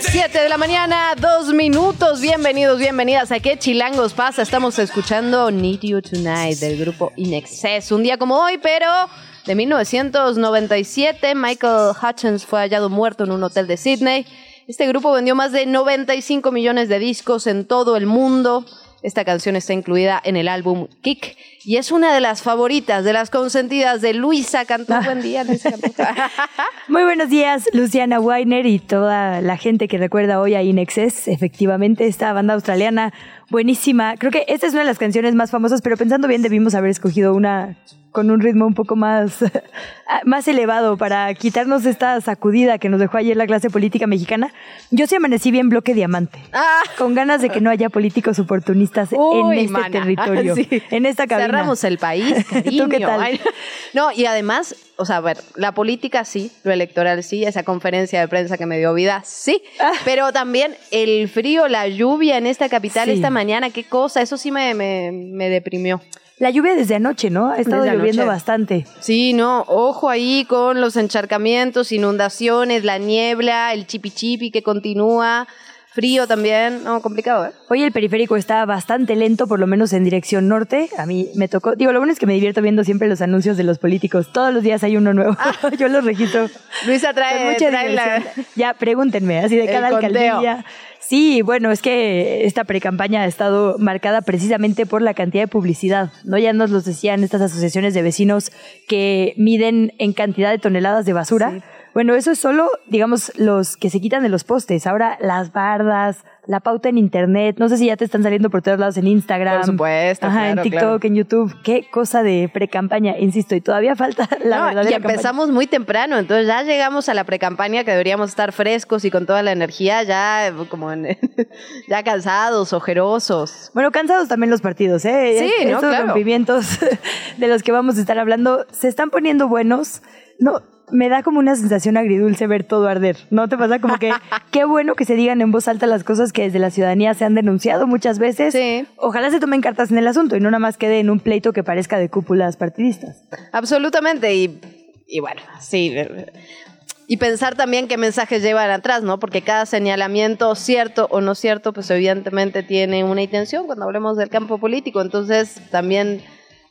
Siete de la mañana, dos minutos. Bienvenidos, bienvenidas a ¿Qué Chilangos pasa? Estamos escuchando Need You Tonight del grupo In Excess. Un día como hoy, pero de 1997, Michael Hutchins fue hallado muerto en un hotel de Sydney. Este grupo vendió más de 95 millones de discos en todo el mundo. Esta canción está incluida en el álbum Kick y es una de las favoritas, de las consentidas de Luisa Cantú. Buen día, Luisa Cantú. Muy buenos días, Luciana Weiner y toda la gente que recuerda hoy a Inexes. Efectivamente, esta banda australiana buenísima. Creo que esta es una de las canciones más famosas, pero pensando bien debimos haber escogido una con un ritmo un poco más, más elevado para quitarnos esta sacudida que nos dejó ayer la clase política mexicana. Yo sí amanecí bien bloque diamante, Ah. con ganas de que no haya políticos oportunistas Uy, en este mana. territorio, Sí. en esta cabina. Cerramos el país, cariño. ¿Tú qué tal? Ay, No, y además, o sea, a ver, la política sí, lo electoral sí, esa conferencia de prensa que me dio vida sí, Ah. pero también el frío, la lluvia en esta capital Sí. esta mañana, qué cosa, eso sí me, me, me deprimió. La lluvia desde anoche, ¿no? Ha estado Desde lloviendo anoche. bastante. Sí, no, ojo ahí con los encharcamientos, inundaciones, la niebla, el chipi chipi que continúa, frío también, no, complicado, ¿eh? Hoy el periférico está bastante lento, por lo menos en dirección norte. A mí me tocó. Digo, lo bueno es que me divierto viendo siempre los anuncios de los políticos. Todos los días hay uno nuevo. Yo los registro. Luisa trae, mucha trae la-. Ya, pregúntenme, así de El cada conteo. alcaldía. Sí, bueno, es que esta precampaña ha estado marcada precisamente por la cantidad de publicidad. ¿no? Ya nos los decían estas asociaciones de vecinos que miden en cantidad de toneladas de basura. Bueno, eso es solo, digamos, los que se quitan de los postes. Ahora, las bardas, la pauta en internet. No sé si ya te están saliendo por todos lados en Instagram. Por supuesto, Ajá, claro, en TikTok, claro. en YouTube. Qué cosa de precampaña, insisto. Y todavía falta la No, verdadera y campaña. empezamos muy temprano, entonces ya llegamos a la precampaña que deberíamos estar frescos y con toda la energía, ya como en- ya cansados, ojerosos. Bueno, cansados también los partidos, ¿eh? Sí, Estos ¿no? Claro. rompimientos de los que vamos a estar hablando se están poniendo buenos. No, me da como una sensación agridulce ver todo arder. ¿No te pasa? Como que qué bueno que se digan en voz alta las cosas que desde la ciudadanía se han denunciado muchas veces. Sí. Ojalá se tomen cartas en el asunto y no nada más quede en un pleito que parezca de cúpulas partidistas. Absolutamente, y, y bueno, sí. eh, Y pensar también qué mensajes llevan atrás, ¿no? Porque cada señalamiento, cierto o no cierto, pues evidentemente tiene una intención cuando hablemos del campo político. Entonces, también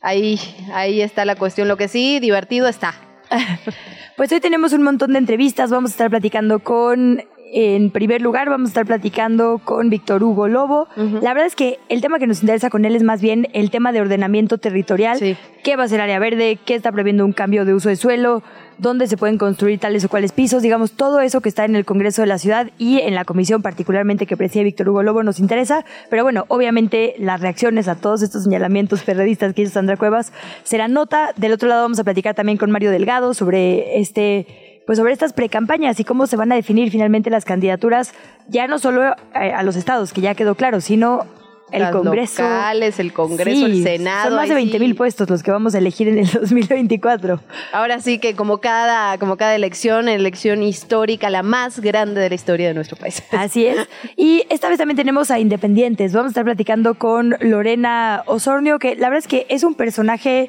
ahí, ahí está la cuestión. Lo que sí, divertido está. Pues hoy tenemos un montón de entrevistas. Vamos a estar platicando con, en primer lugar, vamos a estar platicando con Víctor Hugo Lobo. La verdad es que el tema que nos interesa con él es más bien el tema de ordenamiento territorial. Sí. ¿Qué va a ser área verde? ¿Qué está previendo un cambio de uso de suelo? ¿Dónde se pueden construir tales o cuales pisos? Digamos, todo eso que está en el Congreso de la Ciudad y en la comisión particularmente que preside Víctor Hugo Lobo nos interesa. Pero bueno, obviamente las reacciones a todos estos señalamientos periodistas que hizo Sandra Cuevas serán nota. Del otro lado vamos a platicar también con Mario Delgado sobre este pues sobre estas precampañas y cómo se van a definir finalmente las candidaturas, ya no solo eh, a los estados, que ya quedó claro, sino el Las Congreso. locales, el Congreso, el Senado, Son más de ahí 20 mil sí. puestos los que vamos a elegir en el 2024. Ahora sí que como cada, como cada elección, elección histórica, la más grande de la historia de nuestro país. Así es. Y esta vez también tenemos a Independientes. Vamos a estar platicando con Lorena Osornio, que la verdad es que es un personaje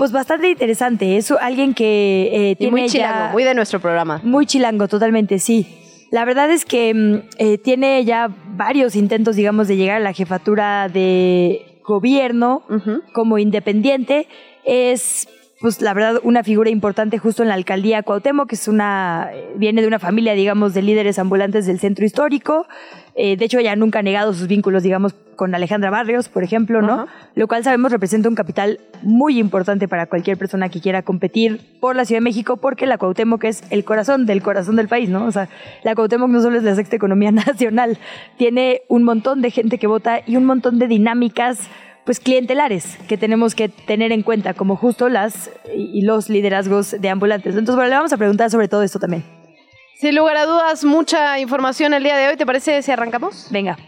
pues bastante interesante. Es alguien que eh, Y tiene muy ya- chilango, muy de nuestro programa. Muy chilango, totalmente, sí. La verdad es que mm, eh, tiene ya varios intentos, digamos, de llegar a la jefatura de gobierno como independiente. Es, pues, la verdad, una figura importante justo en la alcaldía Cuauhtémoc, que es una, eh, viene de una familia, digamos, de líderes ambulantes del centro histórico. Eh, de hecho, ella nunca ha negado sus vínculos, digamos, con Alejandra Barrios, por ejemplo, ¿no? Lo cual sabemos representa un capital muy importante para cualquier persona que quiera competir por la Ciudad de México, porque la Cuauhtémoc es el corazón del corazón del país, ¿no? O sea, la Cuauhtémoc no solo es la sexta economía nacional, tiene un montón de gente que vota y un montón de dinámicas pues clientelares que tenemos que tener en cuenta, como justo las y los liderazgos de ambulantes. Entonces, bueno, le vamos a preguntar sobre todo esto también. Sin lugar a dudas, mucha información el día de hoy. ¿Te parece si arrancamos? Venga.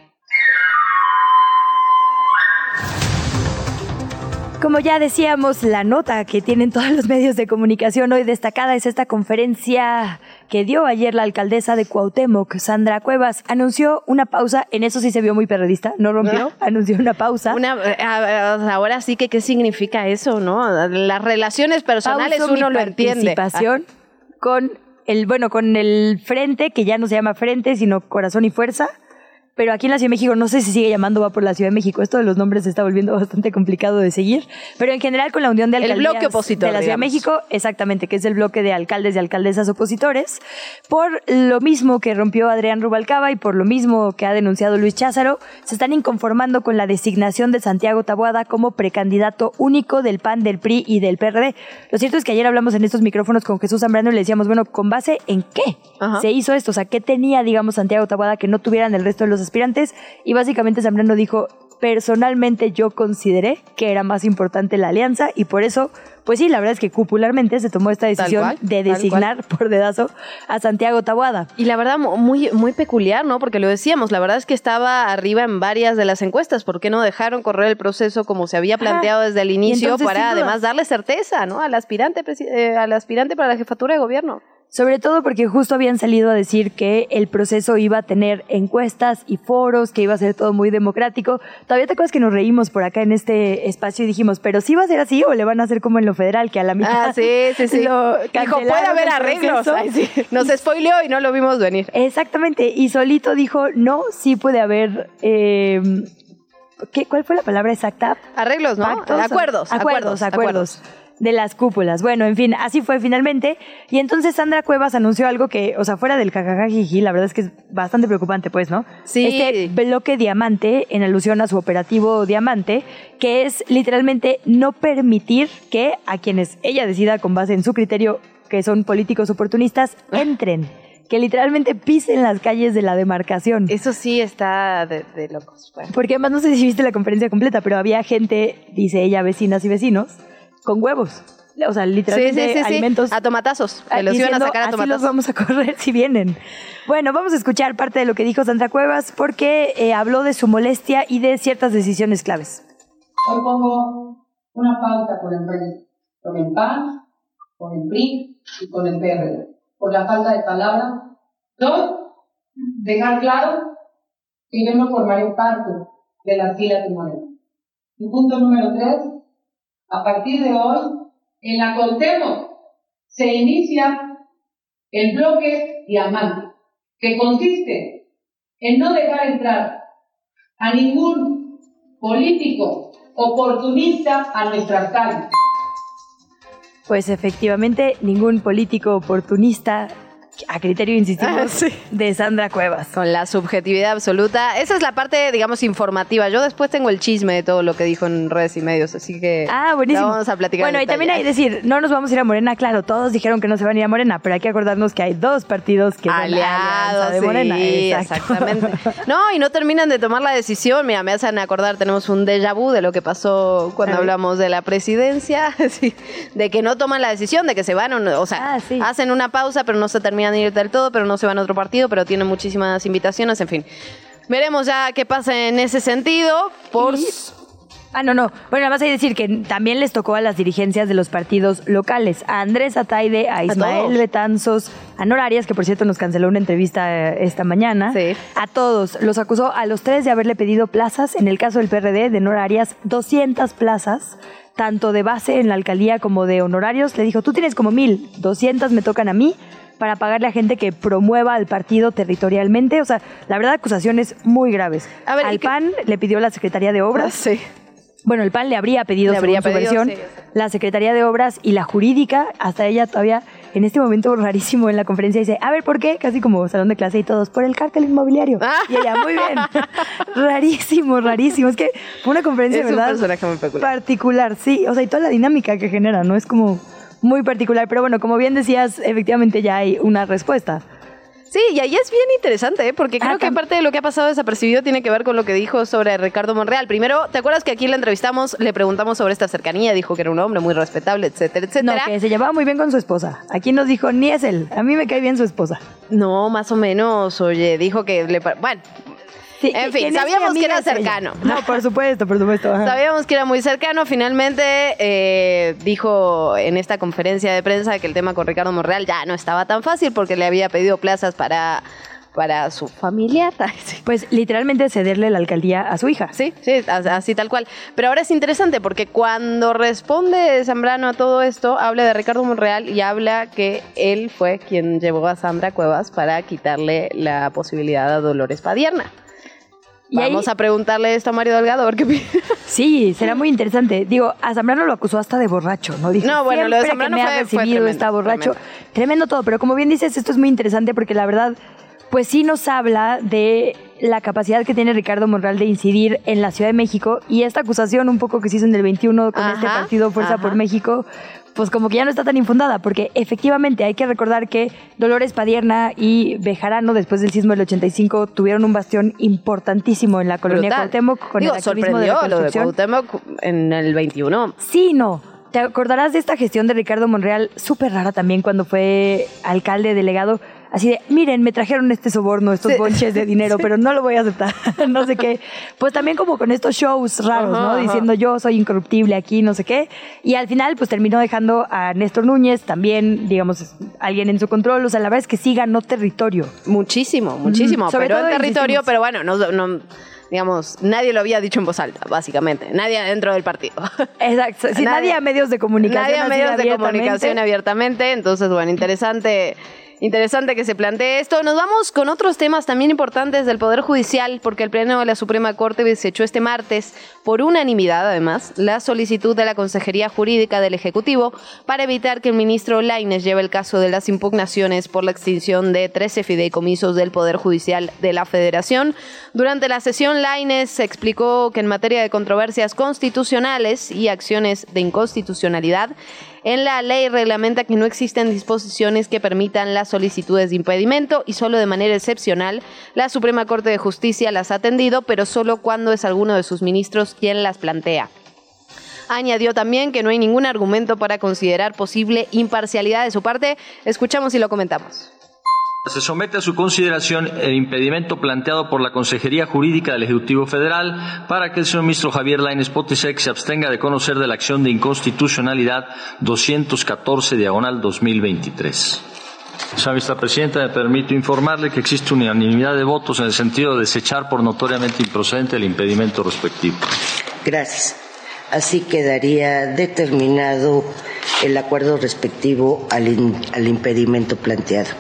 Como ya decíamos, la nota que tienen todos los medios de comunicación hoy destacada es esta conferencia que dio ayer la alcaldesa de Cuauhtémoc, Sandra Cuevas. Anunció una pausa, en eso sí se vio muy periodista, no rompió, anunció una pausa. Una, eh, ahora sí que qué significa eso, ¿no? Las relaciones personales uno lo entiende. Participación con el, bueno, con el frente, que ya no se llama frente, sino corazón y fuerza pero aquí en la Ciudad de México no sé si sigue llamando va por la Ciudad de México. Esto de los nombres se está volviendo bastante complicado de seguir, pero en general con la Unión de Alcaldías el bloque opositor, de la Ciudad de México, exactamente, que es el bloque de alcaldes y alcaldesas opositores, por lo mismo que rompió Adrián Rubalcaba y por lo mismo que ha denunciado Luis Cházaro, se están inconformando con la designación de Santiago Taboada como precandidato único del PAN, del PRI y del PRD. Lo cierto es que ayer hablamos en estos micrófonos con Jesús Zambrano y le decíamos, bueno, ¿con base en qué se hizo esto? O sea, ¿qué tenía, digamos, Santiago Taboada que no tuvieran el resto de los aspirantes y básicamente Zambrano dijo, personalmente yo consideré que era más importante la alianza y por eso, pues sí, la verdad es que cupularmente se tomó esta decisión de designar por dedazo a Santiago Tabuada. Y la verdad, muy, muy peculiar, ¿no? Porque lo decíamos, la verdad es que estaba arriba en varias de las encuestas. ¿Por qué no dejaron correr el proceso como se había planteado desde el inicio para además darle certeza, ¿no? Al aspirante, eh, al aspirante para la jefatura de gobierno. Sobre todo porque justo habían salido a decir que el proceso iba a tener encuestas y foros, que iba a ser todo muy democrático. Todavía te acuerdas que nos reímos por acá en este espacio y dijimos, pero sí va a ser así o le van a hacer como en lo federal, que a la mitad. Ah, sí, sí, sí. dijo, puede haber arreglos. Nos spoileó y no lo vimos venir. Exactamente. Y solito dijo, no, sí puede haber. Eh, ¿qué, ¿Cuál fue la palabra exacta? Arreglos, ¿no? acuerdos, acuerdos. acuerdos de las cúpulas. Bueno, en fin, así fue finalmente. Y entonces Sandra Cuevas anunció algo que, o sea, fuera del jajajajiji, la verdad es que es bastante preocupante, pues, ¿no? Sí. Este bloque diamante, en alusión a su operativo diamante, que es literalmente no permitir que a quienes ella decida con base en su criterio, que son políticos oportunistas, entren que literalmente pisen las calles de la demarcación. Eso sí está de, locos. Porque además no sé si viste la conferencia completa, pero había gente, dice ella, vecinas y vecinos, con huevos. O sea, literalmente alimentos. A tomatazos. los iban a sacar a tomatazos. Así los vamos a correr si vienen. Bueno, vamos a escuchar parte de lo que dijo Sandra Cuevas porque eh, habló de su molestia y de ciertas decisiones claves. Hoy pongo una pauta con el, con el PAN, con el PRI y con el PRD. Por la falta de palabra. Dos, dejar claro que yo no formaré parte de las filas de Moreno. Y punto número tres, a partir de hoy, en la Coltemo se inicia el bloque diamante, que consiste en no dejar entrar a ningún político oportunista a nuestras calles. Pues efectivamente, ningún político oportunista a criterio, insistimos, ah, de Sandra Cuevas. Con la subjetividad absoluta. Esa es la parte, digamos, informativa. Yo después tengo el chisme de todo lo que dijo en redes y medios, así que ah, buenísimo. vamos a platicar. Bueno, y también hay que decir, no nos vamos a ir a Morena, claro, todos dijeron que no se van a ir a Morena, pero hay que acordarnos que hay dos partidos que aliados de Morena. exactamente. no, y no terminan de tomar la decisión. Mira, me hacen acordar, tenemos un déjà vu de lo que pasó cuando hablamos de la presidencia, de que no toman la decisión, de que se van, o sea, ah, hacen una pausa, pero no se terminan ir del todo, pero no se van a otro partido, pero tienen muchísimas invitaciones, en fin. Veremos ya qué pasa en ese sentido. Por... Ah, no, no. Bueno, además hay que decir que también les tocó a las dirigencias de los partidos locales, a Andrés Ataide, a Ismael Betanzos, a Norarias, que por cierto nos canceló una entrevista eh, esta mañana. Sí. A todos. Los acusó a los tres de haberle pedido plazas. En el caso del PRD, de Norarias, 200 plazas tanto de base en la alcaldía como de honorarios. Le dijo, tú tienes como mil, 200 me tocan a mí, para pagarle a gente que promueva al partido territorialmente. O sea, la verdad, acusaciones muy graves. al PAN le pidió la Secretaría de Obras. Sí. Bueno, el PAN le habría pedido, su versión, la Secretaría de Obras y la jurídica, hasta ella todavía en este momento rarísimo en la conferencia dice, a ver, ¿por qué? Casi como salón de clase y todos, por el cártel inmobiliario. Ah. Y ella, muy bien. rarísimo, rarísimo. Es que fue una conferencia, ¿verdad? particular, sí. O sea, y toda la dinámica que genera, ¿no? Es como muy particular. Pero bueno, como bien decías, efectivamente ya hay una respuesta. Sí, y ahí es bien interesante, ¿eh? porque creo Ah, que parte de lo que ha pasado desapercibido tiene que ver con lo que dijo sobre Ricardo Monreal. Primero, ¿te acuerdas que aquí la entrevistamos, le preguntamos sobre esta cercanía, dijo que era un hombre muy respetable, etcétera, No, etcétera? que se llevaba muy bien con su esposa. Aquí nos dijo, ni es él. A mí me cae bien su esposa. No, más o menos, oye, dijo que le... Bueno, Sí, En fin, sabíamos que era ella. cercano. No, por supuesto, por supuesto. ajá. Sabíamos que era muy cercano. Finalmente eh, dijo en esta conferencia de prensa que el tema con Ricardo Monreal ya no estaba tan fácil porque le había pedido plazas para, para su familiar. Pues literalmente cederle la alcaldía a su hija. Sí, sí, as- así tal cual. Pero ahora es interesante porque cuando responde Zambrano a todo esto, habla de Ricardo Monreal y habla que él fue quien llevó a Sandra Cuevas para quitarle la posibilidad a Dolores Padierna. Ahí- Vamos a preguntarle esto a Mario Delgado, opina. Sí, será muy interesante. Digo, a Zambrano lo acusó hasta de borracho, ¿no? Dijo, No, bueno, lo de "Siempre Zambrano me fue- ha fue recibido tremendo, está borracho. tremendo. Tremendo. todo, pero como bien dices, esto es muy interesante porque la verdad, pues sí nos habla de la capacidad que tiene Ricardo Monreal de incidir en la Ciudad de México y esta acusación un poco que se hizo en el 21 con este partido Fuerza ajá. por México, pues como que ya no está tan infundada, porque efectivamente hay que recordar que Dolores Padierna y Bejarano, después del sismo del 85, tuvieron un bastión importantísimo en la colonia Brutal. Cuauhtémoc con Digo, el activismo de sorprendió lo de. Cuauhtémoc en el 21. Sí, no. Te acordarás de esta gestión de Ricardo Monreal, súper rara también cuando fue alcalde delegado. Así de, miren, me trajeron este soborno, estos Sí. bonches de dinero, pero no lo voy a aceptar. no sé qué. Pues también como con estos shows raros, Ajá, ¿no? ajá. Diciendo yo soy incorruptible aquí, no sé qué. Y al final, pues terminó dejando a Néstor Núñez, también, digamos, alguien en su control. O sea, la verdad es que sí ganó territorio. Muchísimo, muchísimo. Sobre pero todo en territorio, insistimos. pero bueno, no, no- digamos, nadie lo había dicho en voz alta, básicamente. Nadie dentro del partido. Exacto. Sí, nadie, a medios de comunicación. Nadie a medios de abiertamente. comunicación abiertamente. Entonces, bueno, interesante. Interesante que se plantee esto. Nos vamos con otros temas también importantes del Poder Judicial, porque el Pleno de la Suprema Corte desechó este martes, por unanimidad además, la solicitud de la Consejería Jurídica del Ejecutivo para evitar que el ministro Laines lleve el caso de las impugnaciones por la extinción de 13 fideicomisos del Poder Judicial de la Federación. Durante la sesión, Laines explicó que en materia de controversias constitucionales y acciones de inconstitucionalidad, en la ley reglamenta que no existen disposiciones que permitan las solicitudes de impedimento y solo de manera excepcional la Suprema Corte de Justicia las ha atendido, pero solo cuando es alguno de sus ministros quien las plantea. Añadió también que no hay ningún argumento para considerar posible imparcialidad de su parte. Escuchamos y lo comentamos. Se somete a su consideración el impedimento planteado por la Consejería Jurídica del Ejecutivo Federal para que el señor ministro Javier Lainez Potisek se abstenga de conocer de la acción de inconstitucionalidad 214 diagonal 2023. Señora vicepresidenta, me permito informarle que existe unanimidad de votos en el sentido de desechar por notoriamente improcedente el impedimento respectivo. Gracias. Así quedaría determinado el acuerdo respectivo al, in- al impedimento planteado.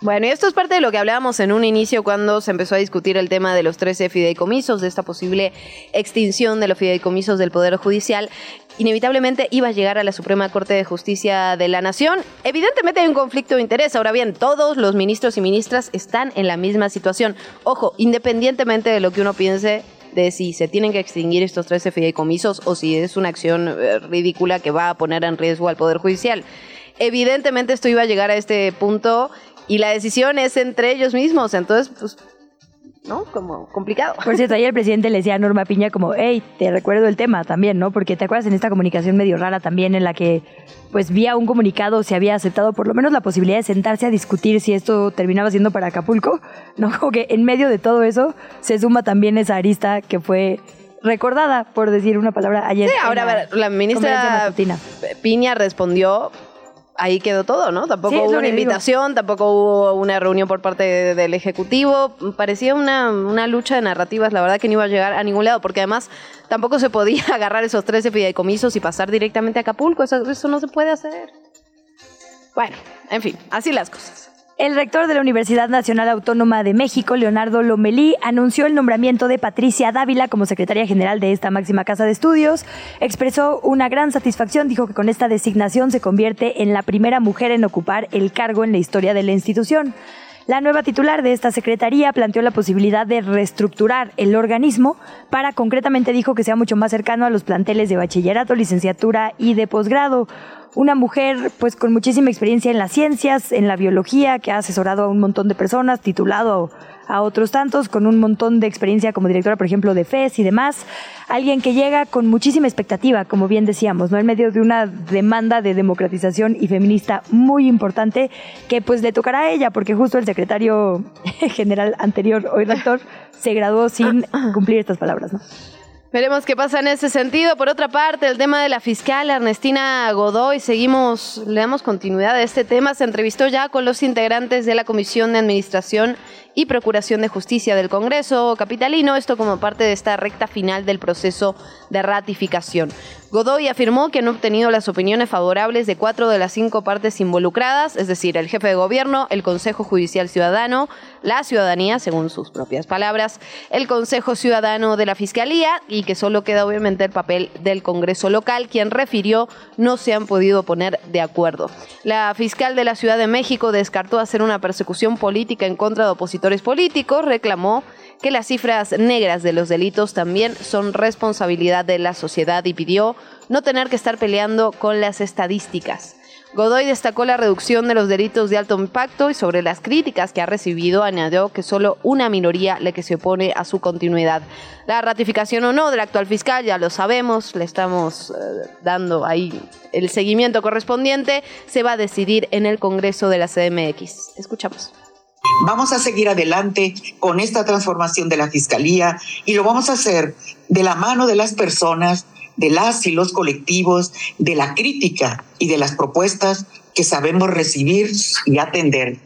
Bueno, y esto es parte de lo que hablábamos en un inicio cuando se empezó a discutir el tema de los 13 fideicomisos, de esta posible extinción de los fideicomisos del Poder Judicial. Inevitablemente iba a llegar a la Suprema Corte de Justicia de la Nación. Evidentemente hay un conflicto de interés. Ahora bien, todos los ministros y ministras están en la misma situación. Ojo, independientemente de lo que uno piense de si se tienen que extinguir estos 13 fideicomisos o si es una acción eh, ridícula que va a poner en riesgo al Poder Judicial. Evidentemente esto iba a llegar a este punto y la decisión es entre ellos mismos, entonces, pues, ¿no? Como complicado. Por cierto, ayer el presidente le decía a Norma Piña como, hey, te recuerdo el tema también, ¿no? Porque te acuerdas en esta comunicación medio rara también en la que, pues, vía un comunicado se había aceptado por lo menos la posibilidad de sentarse a discutir si esto terminaba siendo para Acapulco, ¿no? Como que en medio de todo eso se suma también esa arista que fue recordada, por decir una palabra, ayer. Sí, ahora, la conferencia ministra. Piña respondió, ahí quedó todo, ¿no? Tampoco Sí, hubo una digo. invitación, tampoco hubo una reunión por parte de- del Ejecutivo. Parecía una, una lucha de narrativas, la verdad que no iba a llegar a ningún lado, porque además tampoco se podía agarrar esos 13 fideicomisos y pasar directamente a Acapulco, eso, eso no se puede hacer. Bueno, en fin, así las cosas. El rector de la Universidad Nacional Autónoma de México, Leonardo Lomelí, anunció el nombramiento de Patricia Dávila como secretaria general de esta máxima casa de estudios. Expresó una gran satisfacción, dijo que con esta designación se convierte en la primera mujer en ocupar el cargo en la historia de la institución. La nueva titular de esta secretaría planteó la posibilidad de reestructurar el organismo para, concretamente dijo que sea mucho más cercano a los planteles de bachillerato, licenciatura y de posgrado. Una mujer pues con muchísima experiencia en las ciencias, en la biología, que ha asesorado a un montón de personas, titulado a otros tantos, con un montón de experiencia como directora, por ejemplo, de FES y demás. Alguien que llega con muchísima expectativa, como bien decíamos, ¿no? En medio de una demanda de democratización y feminista muy importante, que pues le tocará a ella, porque justo el secretario general anterior, hoy rector, se graduó sin cumplir estas palabras, ¿no? Veremos qué pasa en ese sentido. Por otra parte, el tema de la fiscal Ernestina Godoy, seguimos, le damos continuidad a este tema. Se entrevistó ya con los integrantes de la Comisión de Administración y Procuración de Justicia del Congreso Capitalino, esto como parte de esta recta final del proceso de ratificación. Godoy afirmó que han obtenido las opiniones favorables de cuatro de las cinco partes involucradas, es decir, el jefe de gobierno, el Consejo Judicial Ciudadano, la ciudadanía, según sus propias palabras, el Consejo Ciudadano de la Fiscalía y que solo queda obviamente el papel del Congreso local, quien refirió no se han podido poner de acuerdo. La fiscal de la Ciudad de México descartó hacer una persecución política en contra de opositores políticos, reclamó que las cifras negras de los delitos también son responsabilidad de la sociedad y pidió no tener que estar peleando con las estadísticas. Godoy destacó la reducción de los delitos de alto impacto y sobre las críticas que ha recibido añadió que solo una minoría le que se opone a su continuidad. La ratificación o no del actual fiscal ya lo sabemos, le estamos eh, dando ahí el seguimiento correspondiente, se va a decidir en el Congreso de la CDMX. Escuchamos. Vamos a seguir adelante con esta transformación de la Fiscalía y lo vamos a hacer de la mano de las personas, de las y los colectivos, de la crítica y de las propuestas que sabemos recibir y atender.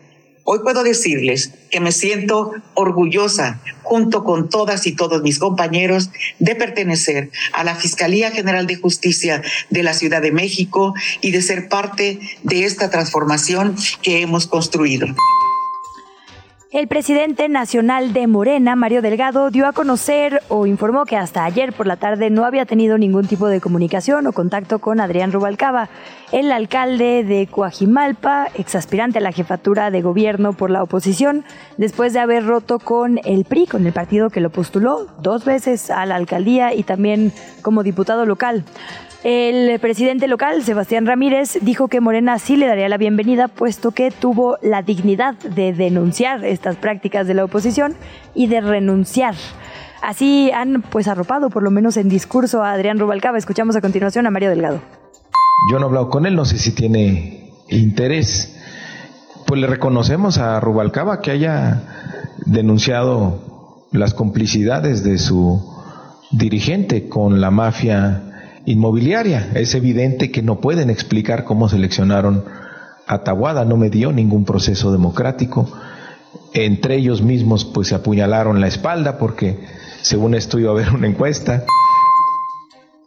Hoy puedo decirles que me siento orgullosa, junto con todas y todos mis compañeros, de pertenecer a la Fiscalía General de Justicia de la Ciudad de México y de ser parte de esta transformación que hemos construido. El presidente nacional de Morena, Mario Delgado, dio a conocer o informó que hasta ayer por la tarde no había tenido ningún tipo de comunicación o contacto con Adrián Rubalcaba, el alcalde de Coajimalpa, exaspirante a la jefatura de gobierno por la oposición, después de haber roto con el PRI, con el partido que lo postuló dos veces a la alcaldía y también como diputado local. El presidente local, Sebastián Ramírez, dijo que Morena sí le daría la bienvenida, puesto que tuvo la dignidad de denunciar estas prácticas de la oposición y de renunciar. Así han pues arropado, por lo menos en discurso, a Adrián Rubalcaba. Escuchamos a continuación a Mario Delgado. Yo no he hablado con él, no sé si tiene interés. Pues le reconocemos a Rubalcaba que haya denunciado las complicidades de su dirigente con la mafia inmobiliaria. Es evidente que no pueden explicar cómo seleccionaron a Tahuada, no me dio ningún proceso democrático. Entre ellos mismos pues se apuñalaron la espalda porque según esto iba a haber una encuesta.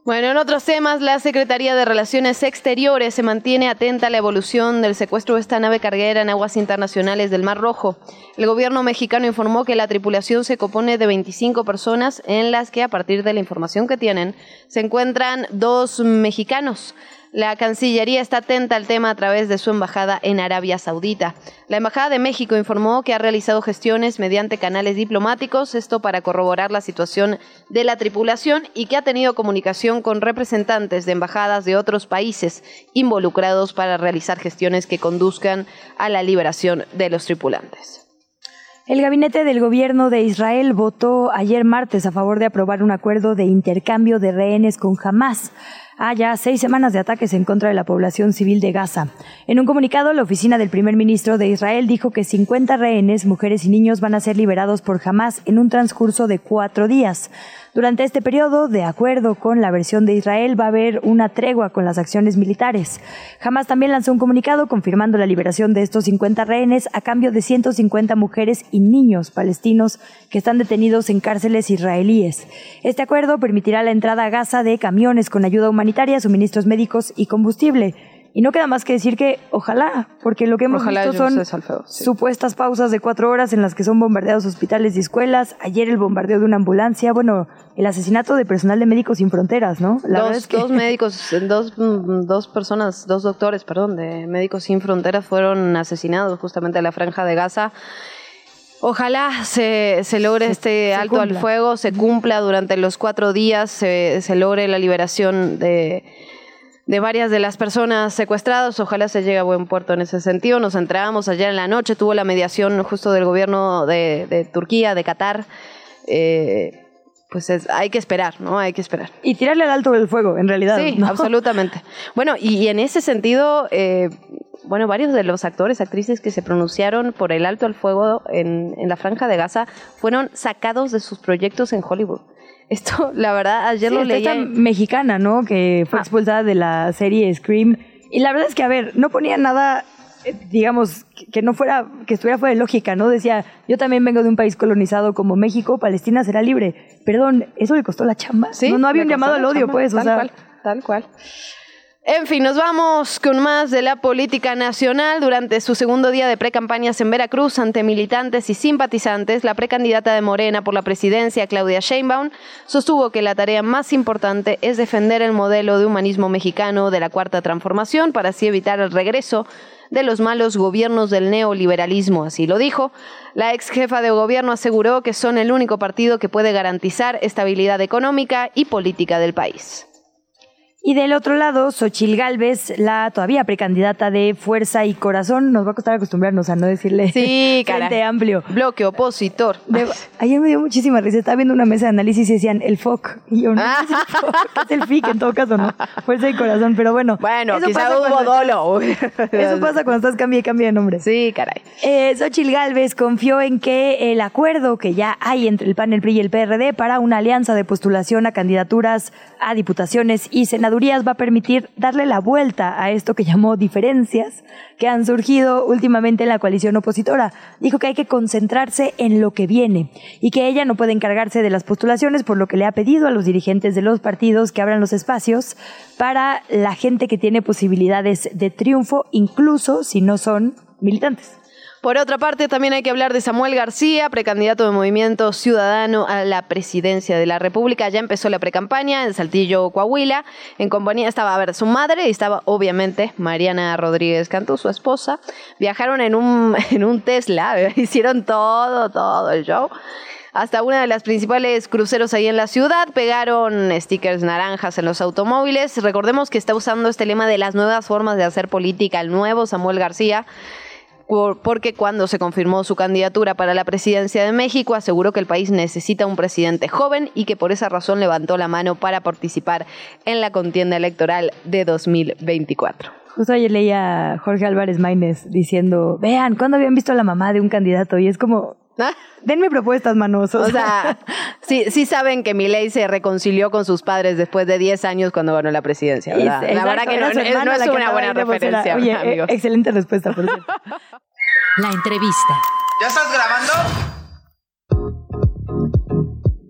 Bueno, en otros temas, la Secretaría de Relaciones Exteriores se mantiene atenta a la evolución del secuestro de esta nave carguera en aguas internacionales del Mar Rojo. El gobierno mexicano informó que la tripulación se compone de 25 personas, en las que, a partir de la información que tienen, se encuentran dos mexicanos. La Cancillería está atenta al tema a través de su embajada en Arabia Saudita. La Embajada de México informó que ha realizado gestiones mediante canales diplomáticos, esto para corroborar la situación de la tripulación y que ha tenido comunicación con representantes de embajadas de otros países involucrados para realizar gestiones que conduzcan a la liberación de los tripulantes. El gabinete del gobierno de Israel votó ayer martes a favor de aprobar un acuerdo de intercambio de rehenes con Hamas a ya seis semanas de ataques en contra de la población civil de Gaza. En un comunicado, la oficina del primer ministro de Israel dijo que 50 rehenes, mujeres y niños van a ser liberados por Hamas en un transcurso de cuatro días. Durante este periodo, de acuerdo con la versión de Israel, va a haber una tregua con las acciones militares. Hamas también lanzó un comunicado confirmando la liberación de estos 50 rehenes a cambio de 150 mujeres y niños palestinos que están detenidos en cárceles israelíes. Este acuerdo permitirá la entrada a Gaza de camiones con ayuda humanitaria, suministros médicos y combustible. Y no queda más que decir que ojalá, porque lo que hemos Ojalá visto son sí. supuestas pausas de cuatro horas en las que son bombardeados hospitales y escuelas. Ayer el bombardeo de una ambulancia. Bueno, el asesinato de personal de Médicos Sin Fronteras, ¿no? La dos, es que- dos médicos, dos, mm, dos personas, dos doctores, perdón, de Médicos Sin Fronteras fueron asesinados justamente en la franja de Gaza. Ojalá se, se logre este alto al fuego, se cumpla durante los cuatro días, se, se logre la liberación de, de varias de las personas secuestradas. Ojalá se llegue a buen puerto en ese sentido. Nos enterábamos ayer en la noche, tuvo la mediación justo del gobierno de, de Turquía, de Qatar. Eh, pues es- hay que esperar, ¿no? Hay que esperar. Y tirarle al alto del fuego, en realidad. Sí, ¿no? absolutamente. Bueno, y, y en ese sentido, eh, bueno, varios de los actores, actrices que se pronunciaron por el alto al fuego en, en la franja de Gaza fueron sacados de sus proyectos en Hollywood. Esto, la verdad, ayer Sí, lo leía. esta mexicana, ¿no? Que fue Ah. expulsada de la serie Scream. Y la verdad es que, a ver, no ponía nada, eh, digamos, que- no fuera, que estuviera fuera de lógica, ¿no? Decía, yo también vengo de un país colonizado como México, Palestina será libre. Perdón, ¿eso le costó la chamba? Sí, no, no había un llamado al odio, chamba, pues, o tal sea. cual, tal cual. En fin, nos vamos con más de la política nacional. Durante su segundo día de precampañas en Veracruz ante militantes y simpatizantes, la precandidata de Morena por la presidencia, Claudia Sheinbaum, sostuvo que la tarea más importante es defender el modelo de humanismo mexicano de la Cuarta Transformación para así evitar el regreso de los malos gobiernos del neoliberalismo, así lo dijo. La ex jefa de gobierno aseguró que son el único partido que puede garantizar estabilidad económica y política del país. Y del otro lado, Xochil Gálvez, la todavía precandidata de Fuerza y Corazón, nos va a costar acostumbrarnos a no decirle Sí, Frente cara. Amplio. Bloque opositor. De- ayer me dio muchísima risa. Estaba viendo una mesa de análisis y decían el FOC. Y yo, no, ¿qué es el FOC? Es el FIC en todo caso, ¿no? Fuerza y corazón. Pero bueno. Bueno, quizá hubo dolo. Eso pasa cuando estás cambia y cambia de nombre. Sí, caray. Eh, Xochil Gálvez confió en que el acuerdo que ya hay entre el PAN, el PRI y el PRD para una alianza de postulación a candidaturas a diputaciones y senadurías va a permitir darle la vuelta a esto que llamó diferencias que han surgido últimamente en la coalición opositora. Dijo que hay que concentrarse en lo que viene y que ella no puede encargarse de las postulaciones, por lo que le ha pedido a los dirigentes de los partidos que abran los espacios para la gente que tiene posibilidades de triunfo, incluso si no son militantes. Por otra parte, también hay que hablar de Samuel García, precandidato de Movimiento Ciudadano a la presidencia de la República. Ya empezó la precampaña en Saltillo, Coahuila. En compañía estaba, a ver, su madre y estaba, obviamente, Mariana Rodríguez Cantú, su esposa. Viajaron en un, en un Tesla, hicieron todo, todo el show. Hasta una de las principales cruceros ahí en la ciudad, pegaron stickers naranjas en los automóviles. Recordemos que está usando este lema de las nuevas formas de hacer política, el nuevo Samuel García porque cuando se confirmó su candidatura para la presidencia de México aseguró que el país necesita un presidente joven y que por esa razón levantó la mano para participar en la contienda electoral de 2024. Justo ayer leía a Jorge Álvarez Maínez diciendo, vean, ¿cuándo habían visto a la mamá de un candidato? Y es como, denme propuestas, manos. O sea, sí, sí saben que Milei se reconcilió con sus padres después de 10 años cuando ganó la presidencia, ¿verdad? Exacto, la verdad que no, es- no es una buena referencia, Oye, eh, amigos. excelente respuesta, por cierto. La entrevista. ¿Ya estás grabando?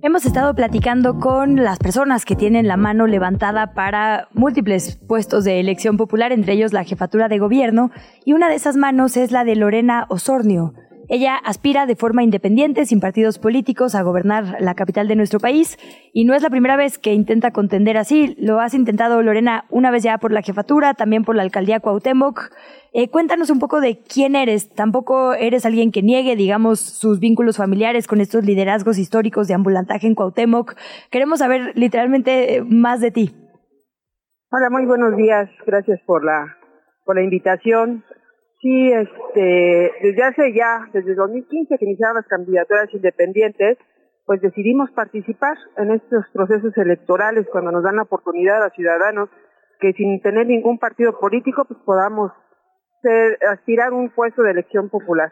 Hemos estado platicando con las personas que tienen la mano levantada para múltiples puestos de elección popular, entre ellos la jefatura de gobierno, y una de esas manos es la de Lorena Osornio. Ella aspira de forma independiente, sin partidos políticos, a gobernar la capital de nuestro país y no es la primera vez que intenta contender así. Lo has intentado, Lorena, una vez ya por la jefatura, también por la alcaldía Cuauhtémoc. Eh, cuéntanos un poco de quién eres. Tampoco eres alguien que niegue, digamos, sus vínculos familiares con estos liderazgos históricos de ambulantaje en Cuauhtémoc. Queremos saber literalmente eh, más de ti. Hola, muy buenos días. Gracias por la por la invitación. Sí, este, desde hace ya, desde 2015 que iniciaron las candidaturas independientes, pues decidimos participar en estos procesos electorales cuando nos dan la oportunidad a ciudadanos que sin tener ningún partido político, pues podamos ser, aspirar un puesto de elección popular.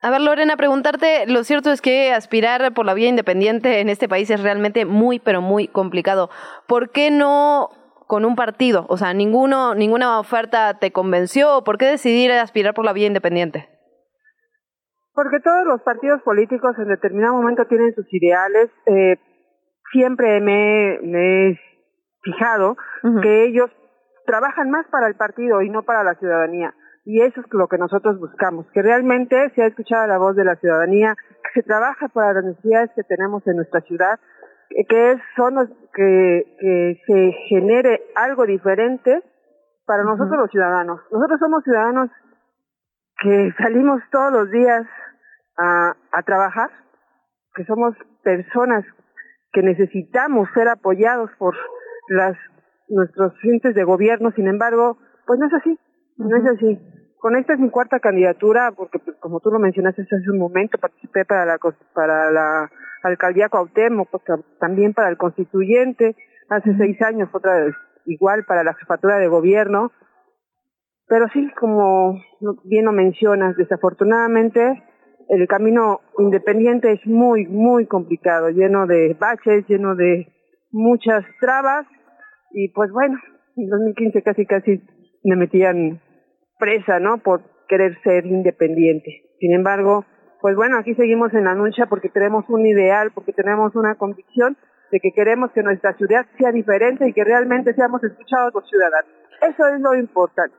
A ver, Lorena, preguntarte, lo cierto es que aspirar por la vía independiente en este país es realmente muy, pero muy complicado. ¿Por qué no con un partido? O sea, ninguno, ninguna oferta te convenció. ¿Por qué decidir aspirar por la vía independiente? Porque todos los partidos políticos en determinado momento tienen sus ideales. Eh, siempre me, me he fijado que ellos trabajan más para el partido y no para la ciudadanía. Y eso es lo que nosotros buscamos, que realmente se ha escuchado la voz de la ciudadanía, que se trabaja para las necesidades que tenemos en nuestra ciudad, que es, son que, que se genere algo diferente para nosotros los ciudadanos. Nosotros somos ciudadanos que salimos todos los días a, a trabajar, que somos personas que necesitamos ser apoyados por las nuestros entes de gobierno, sin embargo, pues no es así, no es así. Con esta es mi cuarta candidatura, porque pues, como tú lo mencionaste hace un momento, participé para la para la alcaldía Cuauhtémoc, pues, también para el constituyente, hace seis años otra vez igual para la jefatura de gobierno, pero sí, como bien lo mencionas, desafortunadamente el camino independiente es muy, muy complicado, lleno de baches, lleno de muchas trabas y pues bueno, en 2015 casi casi me metían presa, ¿no? Por querer ser independiente. Sin embargo, pues bueno, aquí seguimos en la lucha porque tenemos un ideal, porque tenemos una convicción de que queremos que nuestra ciudad sea diferente y que realmente seamos escuchados por ciudadanos. Eso es lo importante.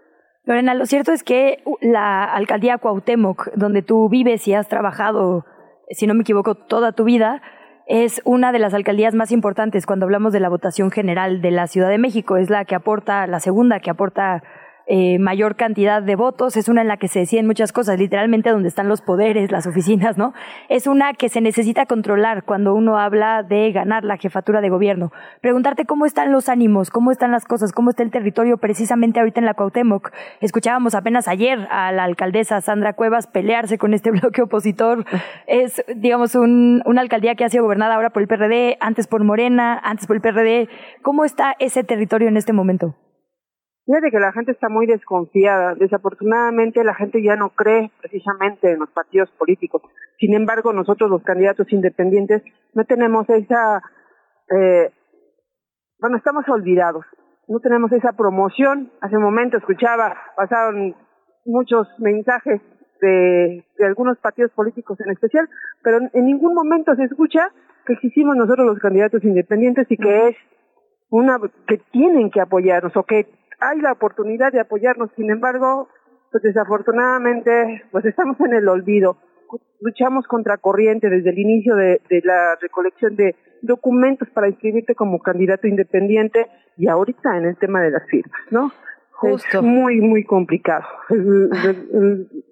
Lorena, lo cierto es que la alcaldía Cuauhtémoc, donde tú vives y has trabajado, si no me equivoco, toda tu vida, es una de las alcaldías más importantes cuando hablamos de la votación general de la Ciudad de México. Es la que aporta, la segunda que aporta eh, mayor cantidad de votos, es una en la que se deciden muchas cosas, literalmente donde están los poderes, las oficinas, ¿no? Es una que se necesita controlar cuando uno habla de ganar la jefatura de gobierno. Preguntarte cómo están los ánimos, cómo están las cosas, cómo está el territorio precisamente ahorita en la Cuauhtémoc. Escuchábamos apenas ayer a la alcaldesa Sandra Cuevas pelearse con este bloque opositor. Es, digamos, un, una alcaldía que ha sido gobernada ahora por el PRD, antes por Morena, antes por el PRD. ¿Cómo está ese territorio en este momento? Fíjate que la gente está muy desconfiada. Desafortunadamente la gente ya no cree precisamente en los partidos políticos. Sin embargo, nosotros los candidatos independientes no tenemos esa, eh, bueno, estamos olvidados. No tenemos esa promoción. Hace un momento escuchaba, pasaron muchos mensajes de, de algunos partidos políticos en especial, pero en ningún momento se escucha que existimos nosotros los candidatos independientes y que es una que tienen que apoyarnos o que hay la oportunidad de apoyarnos, sin embargo, pues desafortunadamente, pues estamos en el olvido. Luchamos contra corriente desde el inicio de, la recolección de documentos para inscribirte como candidato independiente y ahorita en el tema de las firmas, ¿no? Justo. Es muy, muy complicado.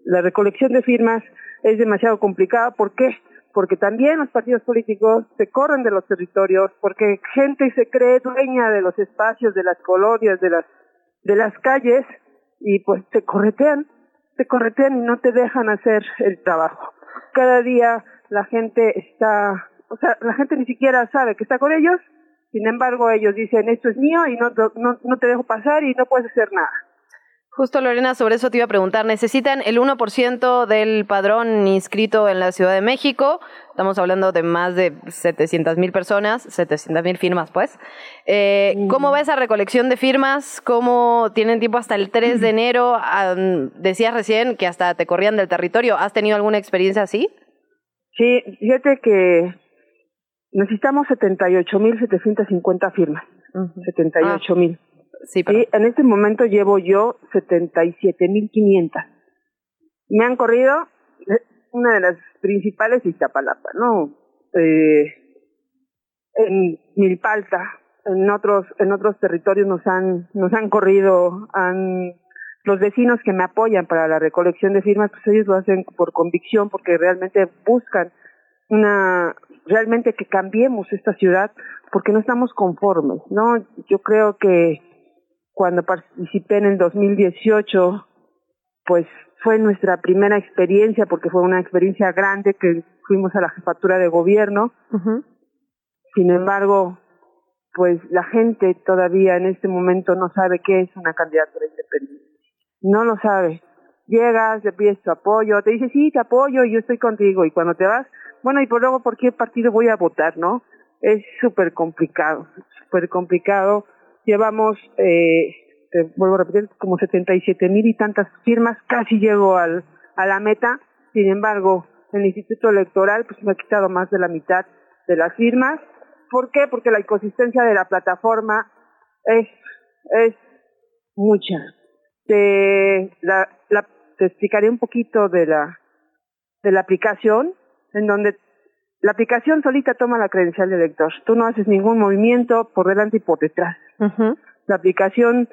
La recolección de firmas es demasiado complicada. ¿Por qué? Porque también los partidos políticos se corren de los territorios, porque gente se cree dueña de los espacios, de las colonias, de las de las calles y pues te corretean, te corretean y no te dejan hacer el trabajo. Cada día la gente está, o sea, la gente ni siquiera sabe que está con ellos, sin embargo ellos dicen esto es mío y no, no, no te dejo pasar y no puedes hacer nada. Justo Lorena, sobre eso te iba a preguntar. Necesitan el 1% del padrón inscrito en la Ciudad de México. Estamos hablando de más de 700 mil personas, 700 mil firmas, pues. Eh, ¿Cómo va esa recolección de firmas? ¿Cómo tienen tiempo hasta el 3 de enero? decías recién que hasta te corrían del territorio. ¿Has tenido alguna experiencia así? Sí, fíjate que necesitamos 78.750 firmas. 78 mil. Sí, en este momento llevo yo 77.500. Me han corrido eh, una de las principales Iztapalapa, ¿no? Eh, en Milpalta, en otros en otros territorios nos han nos han corrido, han los vecinos que me apoyan para la recolección de firmas, pues ellos lo hacen por convicción, porque realmente buscan una realmente que cambiemos esta ciudad, porque no estamos conformes, ¿no? Yo creo que cuando participé en el 2018, pues fue nuestra primera experiencia, porque fue una experiencia grande que fuimos a la jefatura de gobierno. Sin embargo, pues la gente todavía en este momento no sabe qué es una candidatura independiente. No lo sabe. Llegas, le pides tu apoyo, te dice, sí, te apoyo, yo estoy contigo. Y cuando te vas, bueno, y por luego, ¿por qué partido voy a votar, no? Es súper complicado, súper complicado llevamos, eh, te vuelvo a repetir, como 77 mil y tantas firmas, casi llego al, a la meta, sin embargo, el Instituto Electoral pues me ha quitado más de la mitad de las firmas. ¿Por qué? Porque la inconsistencia de la plataforma es, es mucha. Te, la, la, te explicaré un poquito de la, de la aplicación, en donde la aplicación solita toma la credencial del lector. Tú no haces ningún movimiento por delante y por detrás. La aplicación,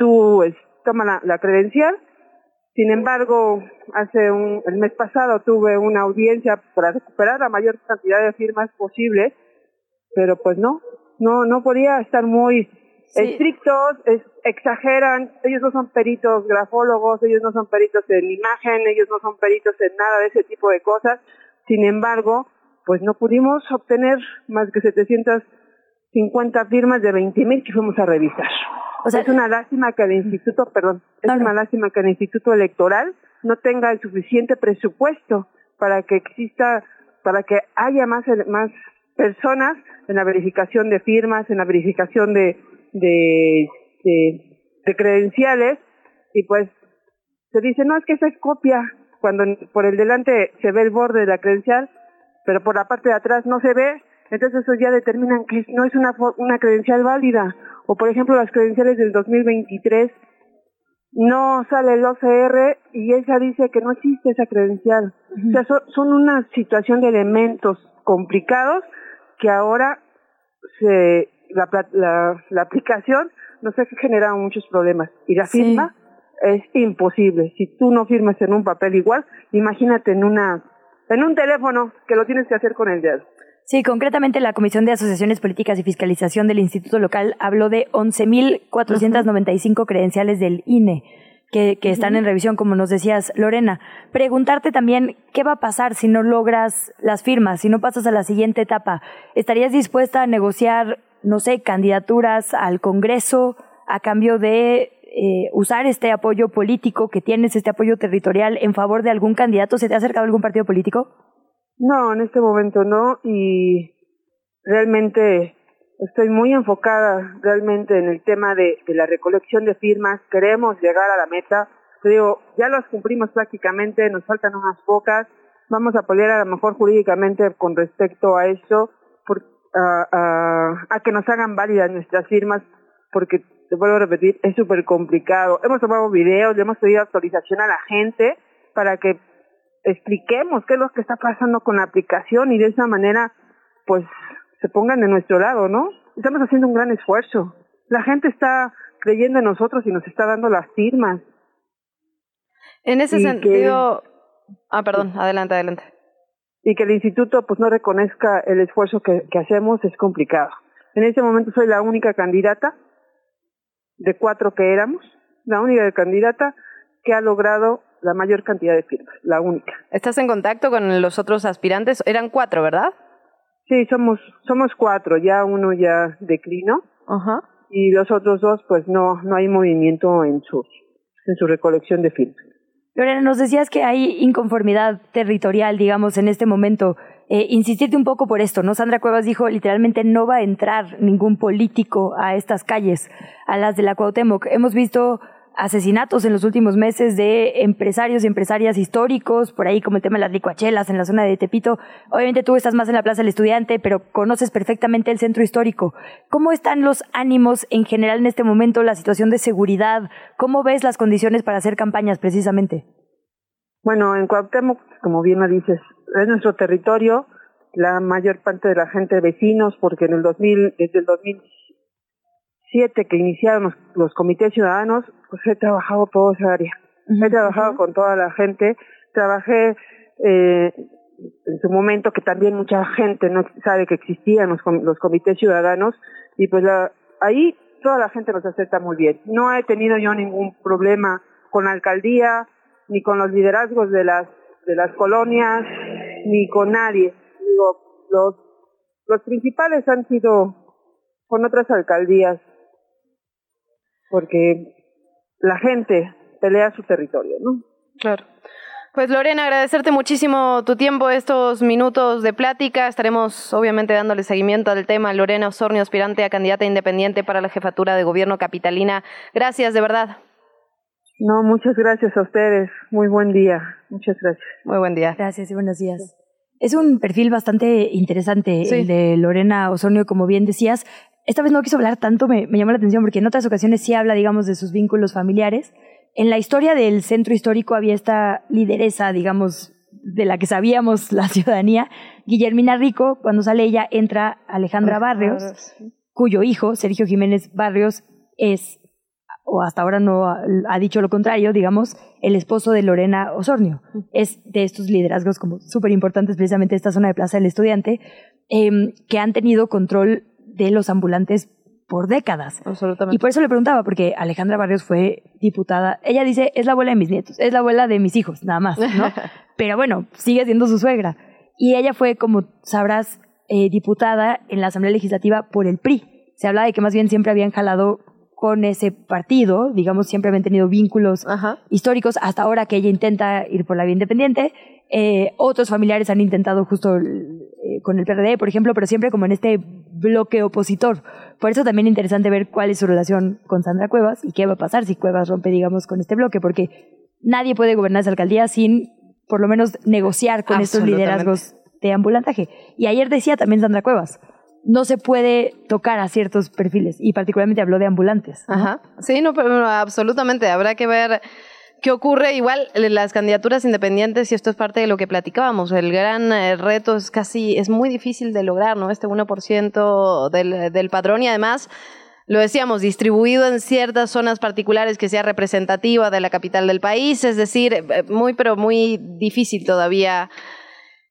tú es, toma la, la, credencial. Sin embargo, hace un, el mes pasado tuve una audiencia para recuperar la mayor cantidad de firmas posible, pero pues no, no, no podía estar muy estrictos, es, exageran, ellos no son peritos grafólogos, ellos no son peritos en imagen, ellos no son peritos en nada de ese tipo de cosas sin embargo, pues no pudimos obtener más que 750 firmas de 20 mil que fuimos a revisar. O sea, es una lástima que el instituto, perdón, es una lástima que el instituto electoral no tenga el suficiente presupuesto para que exista, para que haya más, más personas en la verificación de firmas, en la verificación de, de, de, de credenciales, y pues se dice, no, es que esa es copia, cuando por el delante se ve el borde de la credencial, pero por la parte de atrás no se ve, entonces eso ya determinan que no es una, una credencial válida. O por ejemplo las credenciales del 2023 no sale el OCR y ella dice que no existe esa credencial. O sea, son, una situación de elementos complicados que ahora se, la, la, la aplicación nos ha generado muchos problemas. Y la firma es imposible. Si tú no firmas en un papel igual, imagínate en una en un teléfono que lo tienes que hacer con el dedo. Sí, concretamente la Comisión de Asociaciones Políticas y Fiscalización del Instituto Local habló de 11.495 credenciales del INE que, que están en revisión, como nos decías, Lorena. Preguntarte también qué va a pasar si no logras las firmas, si no pasas a la siguiente etapa. ¿Estarías dispuesta a negociar, no sé, candidaturas al Congreso a cambio de eh, usar este apoyo político que tienes, este apoyo territorial en favor de algún candidato? ¿Se te ha acercado algún partido político? No, en este momento no y realmente estoy muy enfocada realmente en el tema de, la recolección de firmas. Queremos llegar a la meta. Te digo, ya las cumplimos prácticamente, nos faltan unas pocas. Vamos a pelear a lo mejor jurídicamente con respecto a eso, por, a, a que nos hagan válidas nuestras firmas, porque te vuelvo a repetir, es súper complicado. Hemos tomado videos, le hemos pedido actualización a la gente para que expliquemos qué es lo que está pasando con la aplicación y de esa manera, pues, se pongan de nuestro lado, ¿no? Estamos haciendo un gran esfuerzo. La gente está creyendo en nosotros y nos está dando las firmas. En ese sentido, ah, perdón, adelante, adelante. Y que el instituto, pues, no reconozca el esfuerzo que, que hacemos es complicado. En este momento soy la única candidata de cuatro que éramos, la única candidata que ha logrado la mayor cantidad de firmas, la única. ¿Estás en contacto con los otros aspirantes? Eran cuatro, ¿verdad? Sí, somos somos cuatro, ya uno ya declinó Ajá. y los otros dos pues no no hay movimiento en su en su recolección de firmas. Lorena, nos decías que hay inconformidad territorial, digamos, en este momento eh, insistirte un poco por esto, ¿no? Sandra Cuevas dijo literalmente no va a entrar ningún político a estas calles, a las de la Cuauhtémoc. Hemos visto asesinatos en los últimos meses de empresarios y empresarias históricos, por ahí como el tema de las licuachelas en la zona de Tepito. Obviamente tú estás más en la Plaza del Estudiante, pero conoces perfectamente el centro histórico. ¿Cómo están los ánimos en general en este momento, la situación de seguridad? ¿Cómo ves las condiciones para hacer campañas precisamente? Bueno, en Cuauhtémoc, como bien lo dices, es nuestro territorio, la mayor parte de la gente vecinos, porque en el 2000, desde el 2007 que iniciaron los, comités ciudadanos, pues he trabajado toda esa área. He trabajado con toda la gente, trabajé eh, en su momento que también mucha gente no sabe que existían los, los comités ciudadanos y pues la, ahí toda la gente nos acepta muy bien. No he tenido yo ningún problema con la alcaldía ni con los liderazgos de las de las colonias ni con nadie. Digo, los, los principales han sido con otras alcaldías, porque la gente pelea su territorio, ¿no? Claro. Pues Lorena, agradecerte muchísimo tu tiempo, estos minutos de plática. Estaremos obviamente dándole seguimiento al tema. Lorena Osornio, aspirante a candidata independiente para la jefatura de gobierno capitalina. Gracias, de verdad. No, muchas gracias a ustedes. Muy buen día. Muchas gracias. Muy buen día. Gracias y buenos días. Es un perfil bastante interesante el de Lorena Osorio, como bien decías. Esta vez no quiso hablar tanto, me, me llamó la atención, porque en otras ocasiones sí habla, digamos, de sus vínculos familiares. En la historia del centro histórico había esta lideresa, digamos, de la que sabíamos la ciudadanía, Guillermina Rico, cuando sale ella entra Alejandra Barrios, cuyo hijo, Sergio Jiménez Barrios, es, o hasta ahora no ha, dicho lo contrario, digamos, el esposo de Lorena Osornio. Es de estos liderazgos como súper importantes, precisamente esta zona de Plaza del Estudiante, em, que han tenido control de los ambulantes por décadas. Absolutamente. Y por eso le preguntaba, porque Alejandra Barrios fue diputada. Ella dice, es la abuela de mis nietos, es la abuela de mis hijos, nada más, ¿no? Pero bueno, sigue siendo su suegra. Y ella fue, como sabrás, eh, diputada en la Asamblea Legislativa por el PRI. Se habla de que más bien siempre habían jalado con ese partido, digamos, siempre habían tenido vínculos históricos, hasta ahora que ella intenta ir por la vía independiente. Eh, otros familiares han intentado justo eh, con el PRD, por ejemplo, pero siempre como en este bloque opositor. Por eso también es interesante ver cuál es su relación con Sandra Cuevas y qué va a pasar si Cuevas rompe, digamos, con este bloque, porque nadie puede gobernar esa alcaldía sin, por lo menos, negociar con estos liderazgos de ambulantaje. Y ayer decía también Sandra Cuevas, no se puede tocar a ciertos perfiles, y particularmente habló de ambulantes. ¿no? Ajá. Sí, no, pero absolutamente. Habrá que ver qué ocurre. Igual las candidaturas independientes, y esto es parte de lo que platicábamos, el gran eh, reto es casi, es muy difícil de lograr, ¿no? Este 1% del, del padrón y además... Lo decíamos, distribuido en ciertas zonas particulares que sea representativa de la capital del país, es decir, eh, muy pero muy difícil todavía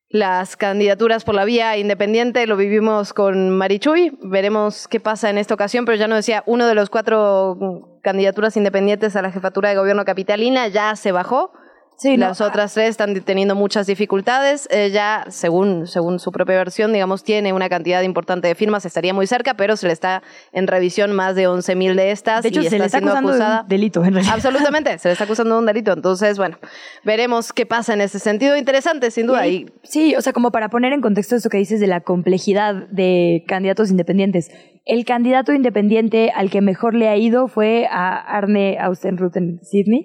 las candidaturas por la vía independiente, lo vivimos con Marichuy, veremos qué pasa en esta ocasión, pero ya nos decía, uno de los cuatro mm, candidaturas independientes a la jefatura de gobierno capitalina ya se bajó. Sí, no, Las otras tres están teniendo muchas dificultades. Ya, según, según su propia versión, digamos, tiene una cantidad importante de firmas, estaría muy cerca, pero se le está en revisión más de 11 mil de estas. De hecho, y se le está siendo acusando de acusada. un delito, en realidad. Absolutamente, se le está acusando de un delito. Entonces, bueno, veremos qué pasa en ese sentido. Interesante, sin duda. Y Y ahí- sí, o sea, como para poner en contexto esto que dices de la complejidad de candidatos independientes. El candidato independiente al que mejor le ha ido fue a Arne Austenruten Sidney.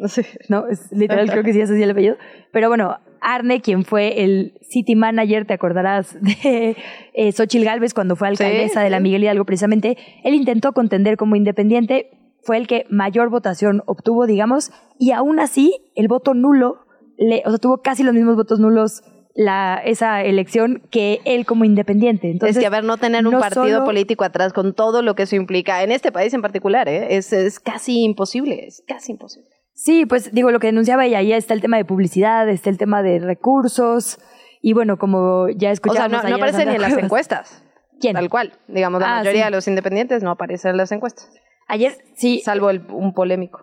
No, es literal, creo que sí es así el apellido. Pero bueno, Arne, quien fue el city manager, te acordarás de eh, Xochitl Galvez cuando fue alcaldesa de la Miguel Hidalgo precisamente, él intentó contender como independiente, fue el que mayor votación obtuvo, digamos, y aún así el voto nulo, le, o sea, tuvo casi los mismos votos nulos la, esa elección que él como independiente. Entonces, es que, a ver, no tener un no partido solo- político atrás con todo lo que eso implica, en este país en particular, ¿eh? es, es casi imposible, es casi imposible. Sí, pues digo, lo que denunciaba ella, ahí está el tema de publicidad, está el tema de recursos, y bueno, como ya O sea, escuchamos no, no aparece ni en las encuestas. ¿Quién? Tal cual. Digamos, la Ah, mayoría sí. de los independientes no aparecen en las encuestas. Ayer, sí. Salvo el, un polémico.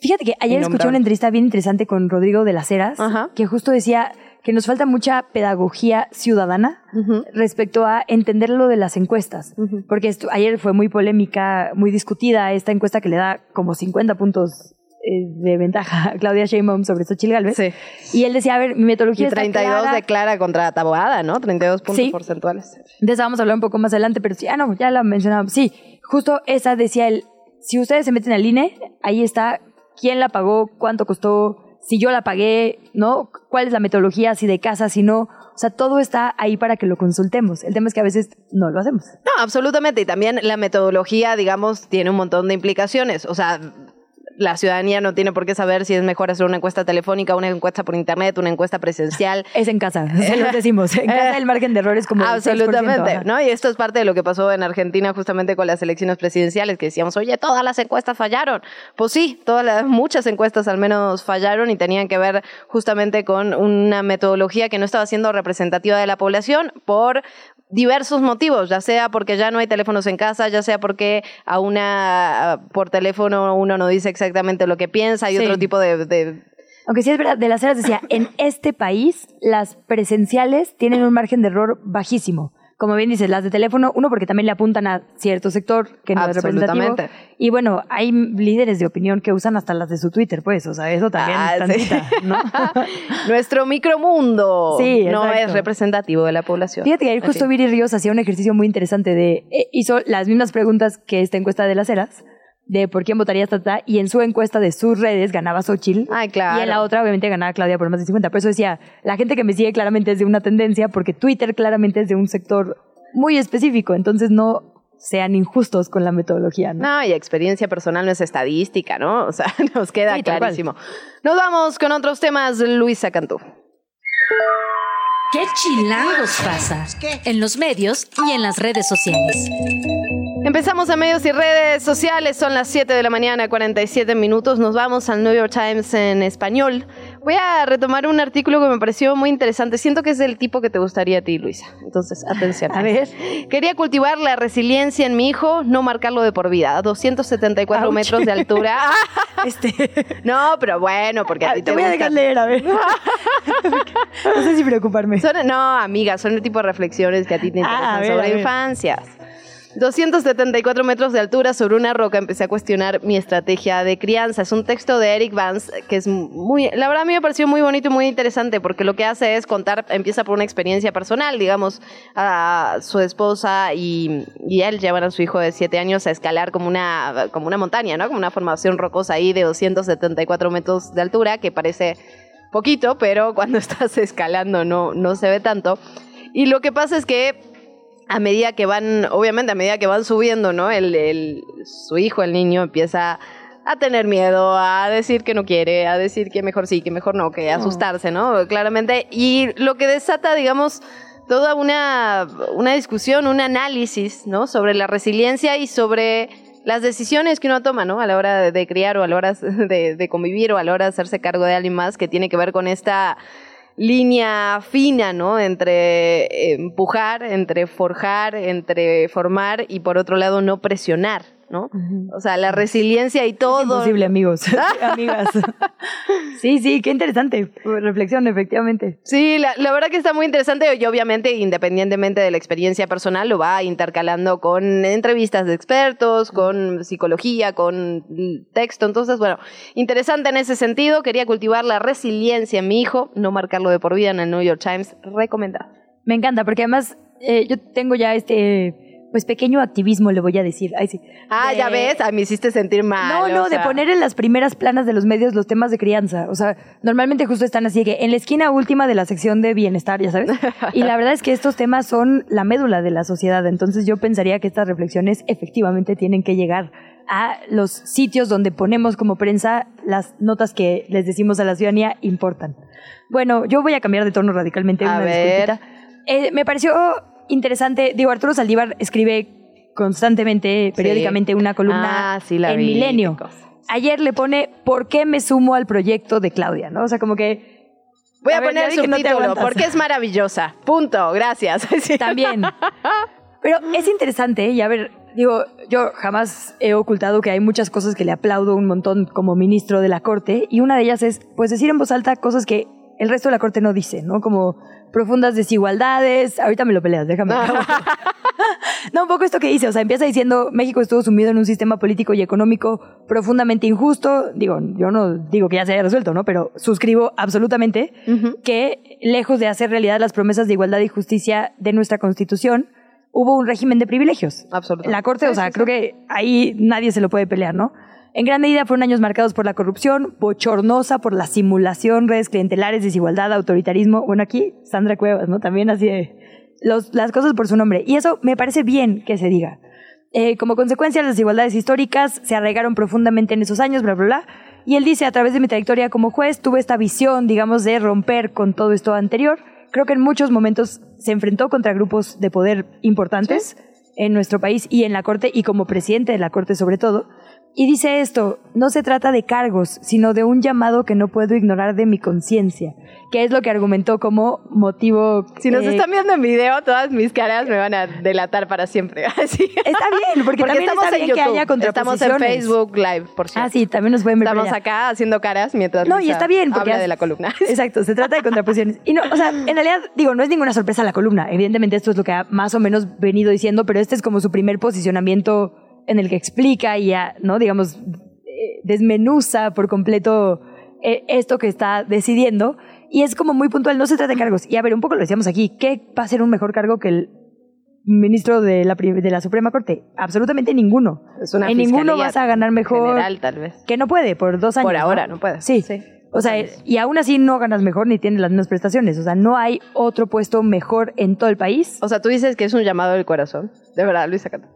Fíjate que ayer escuché una entrevista bien interesante con Rodrigo de las Heras, que justo decía que nos falta mucha pedagogía ciudadana respecto a entender lo de las encuestas. Porque esto, ayer fue muy polémica, muy discutida esta encuesta que le da como 50 puntos de ventaja Claudia Sheinbaum sobre Xochitl Galvez. Y él decía, a ver, mi metodología Y está 32 clara. de Clara contra Taboada, ¿no? 32 puntos Sí. porcentuales. De esa vamos a hablar un poco más adelante, pero sí, ah, no, ya la mencionábamos. Sí, justo esa decía él, si ustedes se meten al INE, ahí está quién la pagó, cuánto costó, si yo la pagué, ¿no? ¿Cuál es la metodología, si de casa, si no? O sea, todo está ahí para que lo consultemos. El tema es que a veces no lo hacemos. No, absolutamente. Y también la metodología, digamos, tiene un montón de implicaciones. O sea, la ciudadanía no tiene por qué saber si es mejor hacer una encuesta telefónica, una encuesta por internet, una encuesta presencial. Es en casa, se lo decimos. En casa el margen de error es como 6%, Absolutamente, ajá. ¿no? Y esto es parte de lo que pasó en Argentina justamente con las elecciones presidenciales, que decíamos, oye, todas las encuestas fallaron. Pues sí, todas las, muchas encuestas al menos fallaron y tenían que ver justamente con una metodología que no estaba siendo representativa de la población por diversos motivos, ya sea porque ya no hay teléfonos en casa, ya sea porque a una por teléfono uno no dice exactamente lo que piensa y Sí. otro tipo de, de Aunque sí es verdad, de las eras decía, en este país las presenciales tienen un margen de error bajísimo. Como bien dices, las de teléfono, uno porque también le apuntan a cierto sector que no es representativo. Y bueno, hay líderes de opinión que usan hasta las de su Twitter, pues, o sea, eso también Ah, sí. tantita, ¿no? Nuestro micromundo Sí, no exacto. es representativo de la población. Fíjate que ayer justo. Viri Ríos hacía un ejercicio muy interesante de, eh, hizo las mismas preguntas que esta encuesta de las eras, de por quién votaría Tata, y en su encuesta de sus redes ganaba Xochitl. Ay, claro. Y en la otra, obviamente, ganaba Claudia por más de 50. Por eso decía, la gente que me sigue claramente es de una tendencia, porque Twitter claramente es de un sector muy específico. Entonces no sean injustos con la metodología, ¿no? No, y experiencia personal no es estadística, ¿no? O sea, nos queda Sí, clarísimo. Nos vamos con otros temas, Luisa Cantú. ¿Qué chilangos pasa? En los medios y en las redes sociales. Empezamos a medios y redes sociales, son las 7 de la mañana, 47 minutos. Nos vamos al New York Times en español. Voy a retomar un artículo que me pareció muy interesante. Siento que es del tipo que te gustaría a ti, Luisa. Entonces, atención. A ver. Quería cultivar la resiliencia en mi hijo, no marcarlo de por vida. A 274 Ouch. metros de altura. Este, no, pero bueno, porque a ti te te voy a dejar leer, a ver. no sé si preocuparme. Son- no, amiga, son el tipo de reflexiones que a ti te interesan Ah, ver, sobre infancias. 274 metros de altura sobre una roca empecé a cuestionar mi estrategia de crianza. Es un texto de Eric Vance que es muy, la verdad a mí me pareció muy bonito y muy interesante porque lo que hace es contar, empieza por una experiencia personal, digamos, a su esposa y, él llevan a su hijo de 7 años a escalar como una, como una montaña, ¿no? Como una formación rocosa ahí de 274 metros de altura que parece poquito, pero cuando estás escalando no, no se ve tanto. Y lo que pasa es que a medida que van, obviamente a medida que van subiendo, ¿no? El, el- su hijo, el niño, empieza a tener miedo, a decir que no quiere, a decir que mejor sí, que mejor no, que asustarse, ¿no? Claramente. Y lo que desata, digamos, toda una, una discusión, un análisis, ¿no? Sobre la resiliencia y sobre las decisiones que uno toma, ¿no? A la hora de, criar o a la hora de, de convivir o a la hora de hacerse cargo de alguien más, que tiene que ver con esta línea fina, ¿no? Entre eh, empujar, entre forjar, entre formar y por otro lado no presionar, ¿no? O sea, la resiliencia y todo. Es imposible, amigos. Amigas. sí, sí, qué interesante. Reflexión, efectivamente. Sí, la, la verdad que está muy interesante y obviamente independientemente de la experiencia personal lo va intercalando con entrevistas de expertos, con psicología, con texto. Entonces, bueno, interesante en ese sentido. Quería cultivar la resiliencia en mi hijo, no marcarlo de por vida en el New York Times. Recomendado. Me encanta, porque además eh, yo tengo ya este pues pequeño activismo, le voy a decir. Ay, sí. Ah, De- ya ves, ah, me hiciste sentir mal. No, no, o de poner en las primeras planas de los medios los temas de crianza. O sea, normalmente justo están así que en la esquina última de la sección de bienestar, ya sabes. Y la verdad es que estos temas son la médula de la sociedad. Entonces yo pensaría que estas reflexiones efectivamente tienen que llegar a los sitios donde ponemos como prensa las notas que les decimos a la ciudadanía importan. Bueno, yo voy a cambiar de tono radicalmente. A una ver. Eh, me pareció interesante. Digo, Arturo Saldívar escribe constantemente, periódicamente, una columna Ah, sí, la en vi, Milenio. Ayer le pone ¿Por qué me sumo al proyecto de Claudia? ¿no? O sea, como que Voy a, poner el no subtítulo aguantas. porque es maravillosa. Punto. Gracias. Sí. también. Pero es interesante, ¿eh? y a ver, digo, yo jamás he ocultado que hay muchas cosas que le aplaudo un montón como ministro de la Corte, y una de ellas es, pues, decir en voz alta cosas que el resto de la Corte no dice, ¿no? Como profundas desigualdades. Ahorita me lo peleas, déjame. no, un poco esto que dice, o sea, empieza diciendo, México estuvo sumido en un sistema político y económico profundamente injusto. Digo, yo no digo que ya se haya resuelto, ¿no? Pero suscribo absolutamente que, lejos de hacer realidad las promesas de igualdad y justicia de nuestra Constitución, hubo un régimen de privilegios. Absolutamente. La Corte, o sea, sí, creo que ahí nadie se lo puede pelear, ¿no? En gran medida fueron años marcados por la corrupción, bochornosa por la simulación, redes clientelares, desigualdad, autoritarismo. Bueno, aquí Sandra Cuevas, ¿no? También así de los- las cosas por su nombre. Y eso me parece bien que se diga. Eh, como consecuencia, las desigualdades históricas se arraigaron profundamente en esos años, bla, bla, bla. Y él dice, a través de mi trayectoria como juez, tuve esta visión, digamos, de romper con todo esto anterior. Creo que en muchos momentos se enfrentó contra grupos de poder importantes en nuestro país y en la Corte, y como presidente de la Corte sobre todo. Y dice esto, no se trata de cargos, sino de un llamado que no puedo ignorar de mi conciencia, que es lo que argumentó como motivo... Si nos eh, están viendo en video, todas mis caras me van a delatar para siempre. Así. Está bien, porque, también estamos está en bien que YouTube. haya Estamos en. Facebook Live, por cierto. Ah, sí, también nos pueden ver Estamos acá haciendo caras mientras No, y está bien, porque habla de la columna. Exacto, se trata de contraposiciones. Y no, o sea, en realidad, digo, no es ninguna sorpresa la columna. Evidentemente esto es lo que ha más o menos venido diciendo, pero este es como su primer posicionamiento en el que explica y ya, ¿no? Digamos, eh, desmenuza por completo eh, esto que está decidiendo. Y es como muy puntual, no se trata de cargos. Y a ver, un poco lo decíamos aquí, ¿qué va a ser un mejor cargo que el ministro de la, de la Suprema Corte? Absolutamente ninguno. Es una en ninguno vas a ganar mejor. General, tal vez. Que no puede, por dos años. Por ahora no puede. Sí. Sí. O sea, y aún así no ganas mejor ni tienes las mismas prestaciones. O sea, no hay otro puesto mejor en todo el país. O sea, tú dices que es un llamado del corazón. De verdad, Luisa Cantú.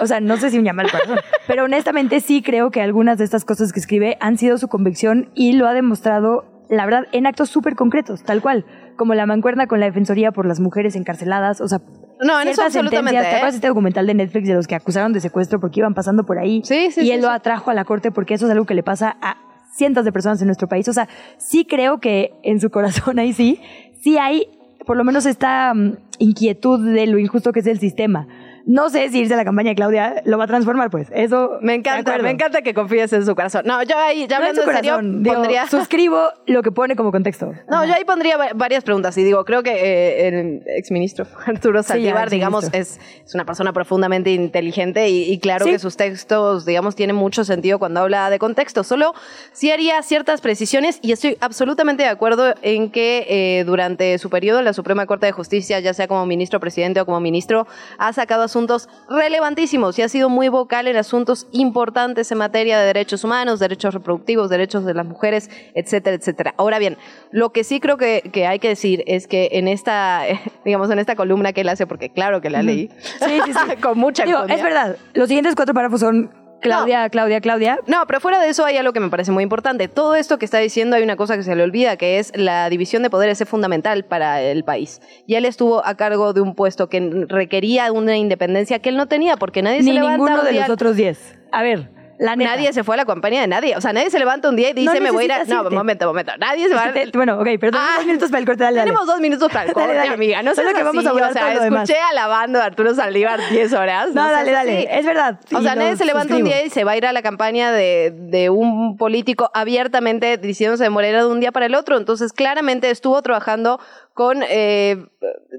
O sea, no sé si un llamado al corazón. Pero honestamente sí creo que algunas de estas cosas que escribe han sido su convicción y lo ha demostrado, la verdad, en actos súper concretos, tal cual. Como la mancuerna con la Defensoría por las mujeres encarceladas. O sea, No, en eso absolutamente. sentencias. ¿Te ¿eh? acuerdas este documental de Netflix de los que acusaron de secuestro porque iban pasando por ahí? Sí, sí, Y sí, él lo sí. atrajo a la corte porque eso es algo que le pasa a cientos de personas en nuestro país. O sea, sí creo que en su corazón ahí sí, sí hay por lo menos esta mm, inquietud de lo injusto que es el sistema. No sé si irse a la campaña de Claudia lo va a transformar, pues. Eso. Me encanta, me encanta que confíes en su corazón. No, yo ahí, ya No en hablando su en serio, corazón, digo, pondría... Suscribo lo que pone como contexto. No, yo ahí pondría va- varias preguntas y digo, creo que eh, el exministro Arturo Sí, Saldívar, digamos, es, es una persona profundamente inteligente y, y claro Sí. que sus textos, digamos, tienen mucho sentido cuando habla de contexto. Solo sí haría ciertas precisiones y estoy absolutamente de acuerdo en que eh, durante su periodo en la Suprema Corte de Justicia, ya sea como ministro presidente o como ministro, ha sacado asuntos relevantísimos y ha sido muy vocal en asuntos importantes en materia de derechos humanos, derechos reproductivos, derechos de las mujeres, etcétera, etcétera. Ahora bien, lo que sí creo que, que hay que decir es que en esta, digamos, en esta columna que él hace, porque claro que la leí, Sí, sí, sí. con mucha Digo, es verdad. Los siguientes cuatro párrafos son Claudia, Claudia, Claudia. No, pero fuera de eso hay algo que me parece muy importante. Todo esto que está diciendo hay una cosa que se le olvida, que es la división de poderes es fundamental para el país. Y él estuvo a cargo de un puesto que requería una independencia que él no tenía, porque nadie se Ni levanta ninguno un de los otros diez. A ver, la. Nadie se fue a la compañía de nadie. O sea, nadie se levanta un día y dice, No me voy a ir a... No, momento, momento. Nadie se va a... Bueno, ok, pero tenemos Ah, dos minutos para el corte. Dale, dale. Tenemos dos minutos para el corte, dale. amiga. No Solo seas que vamos a volar O sea, todo lo escuché alabando a Arturo Saldívar 10 horas. No, dale, dale. así. Es verdad. O sea, lo nadie se levanta un día y se va a ir a la campaña de, de un político abiertamente diciéndose de Morena de un día para el otro. Entonces, claramente estuvo trabajando con, eh,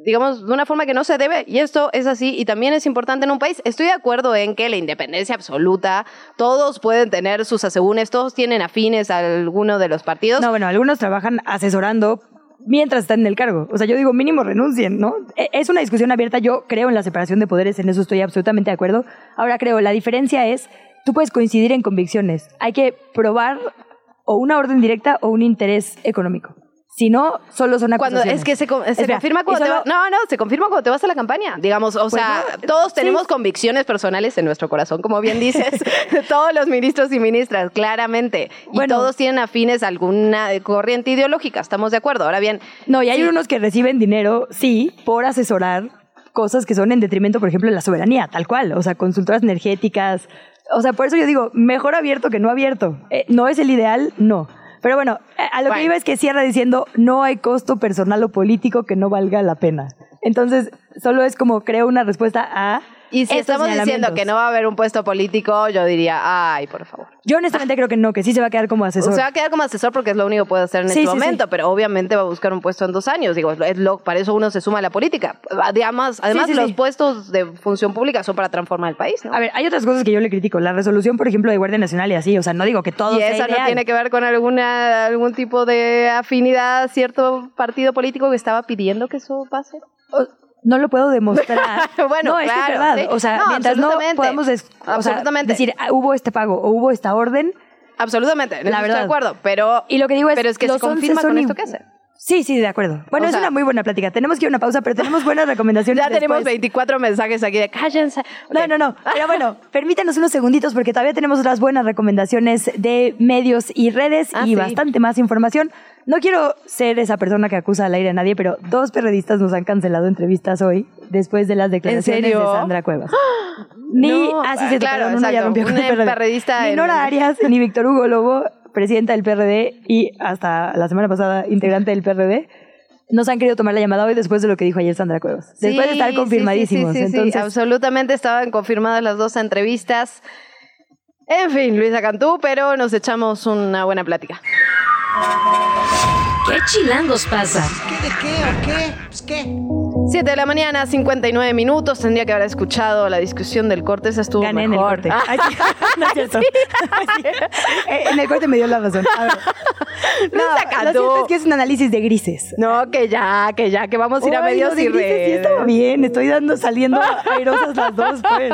digamos, de una forma que no se debe. Y esto es así y también es importante en un país. Estoy de acuerdo en que la independencia absoluta, todos pueden tener sus asegúnes, todos tienen afines a alguno de los partidos. No, bueno, algunos trabajan asesorando mientras están en el cargo. O sea, yo digo, mínimo renuncien, ¿no? E- Es una discusión abierta. Yo creo en la separación de poderes, en eso estoy absolutamente de acuerdo. Ahora creo, la diferencia es, tú puedes coincidir en convicciones. Hay que probar o una orden directa o un interés económico. Si no, solo son Cuando acusaciones. es que se, se Espera, confirma cuando te vas, no, no, se confirma cuando te vas a la campaña. Digamos, o Pues sea, no, todos sí. tenemos convicciones personales en nuestro corazón, como bien dices, todos los ministros y ministras, claramente. Y todos tienen afines a alguna corriente ideológica, estamos de acuerdo. Ahora bien, No, y hay sí, unos que reciben dinero, sí, por asesorar cosas que son en detrimento, por ejemplo, de la soberanía, tal cual. O sea, consultoras energéticas. O sea, por eso yo digo, mejor abierto que no abierto. Eh, ¿No es el ideal? No. Pero bueno, a lo que iba es que cierra diciendo, no hay costo personal o político que no valga la pena. Entonces, solo es como creo una respuesta a... y si estos estamos diciendo que no va a haber un puesto político, yo diría, ay, por favor. Yo honestamente creo que no, que sí se va a quedar como asesor. O sea, va a quedar como asesor porque es lo único que puede hacer en Sí, este sí, momento, sí. pero obviamente va a buscar un puesto en dos años. Digo, es lo, para eso uno se suma a la política. Además, además los puestos de función pública son para transformar el país, ¿no? A ver, hay otras cosas que yo le critico. La resolución, por ejemplo, de Guardia Nacional y así. O sea, no digo que todo y sea esa no tiene que ver con alguna algún tipo de afinidad a cierto partido político que estaba pidiendo que eso pase. O- no lo puedo demostrar. Bueno, no, es que es claro, verdad. sí. O sea, No, mientras no podamos o sea, decir, ah, hubo este pago o hubo esta orden. Absolutamente, La estoy verdad. de acuerdo, pero Y lo que digo es, pero es que se confirma 11 son con esto que hace. Sí, sí, de acuerdo. Bueno, O es sea- una muy buena plática. Tenemos que ir a una pausa, pero tenemos buenas recomendaciones. Ya tenemos después. 24 mensajes aquí de cállense. No, Ok. no, no. Pero bueno, permítanos unos segunditos porque todavía tenemos otras buenas recomendaciones de medios y redes Ah, y sí. bastante más información. No quiero ser esa persona que acusa al aire a nadie, pero dos periodistas nos han cancelado entrevistas hoy después de las declaraciones de? Sandra Cuevas. Ni No, así se claro, perdón, uno ya rompió con el PRD. perredista Ni en- Nora Arias, ni Víctor Hugo Lobo, presidenta del PRD y hasta la semana pasada integrante del PRD, nos han querido tomar la llamada hoy después de lo que dijo ayer Sandra Cuevas. Después de estar confirmadísimos. Sí, sí, sí, sí. Entonces, absolutamente estaban confirmadas las dos entrevistas. En fin, Luisa Cantú, pero nos echamos una buena plática. ¿Qué chilangos pasa? ¿Qué de qué o qué? Pues qué. 7 de la mañana, 59 minutos. Tendría que haber escuchado la discusión del corte. Esa estuvo Gané en el mejor. corte. Ay, sí. No es cierto. Sí. Eh, En el corte me dio la razón. A ver. Luisa Cantú. es que es un análisis de grises. No, que ya, que ya, que vamos a ir a medios y redes. Sí, está bien, estoy dando, saliendo airosas las dos, pues.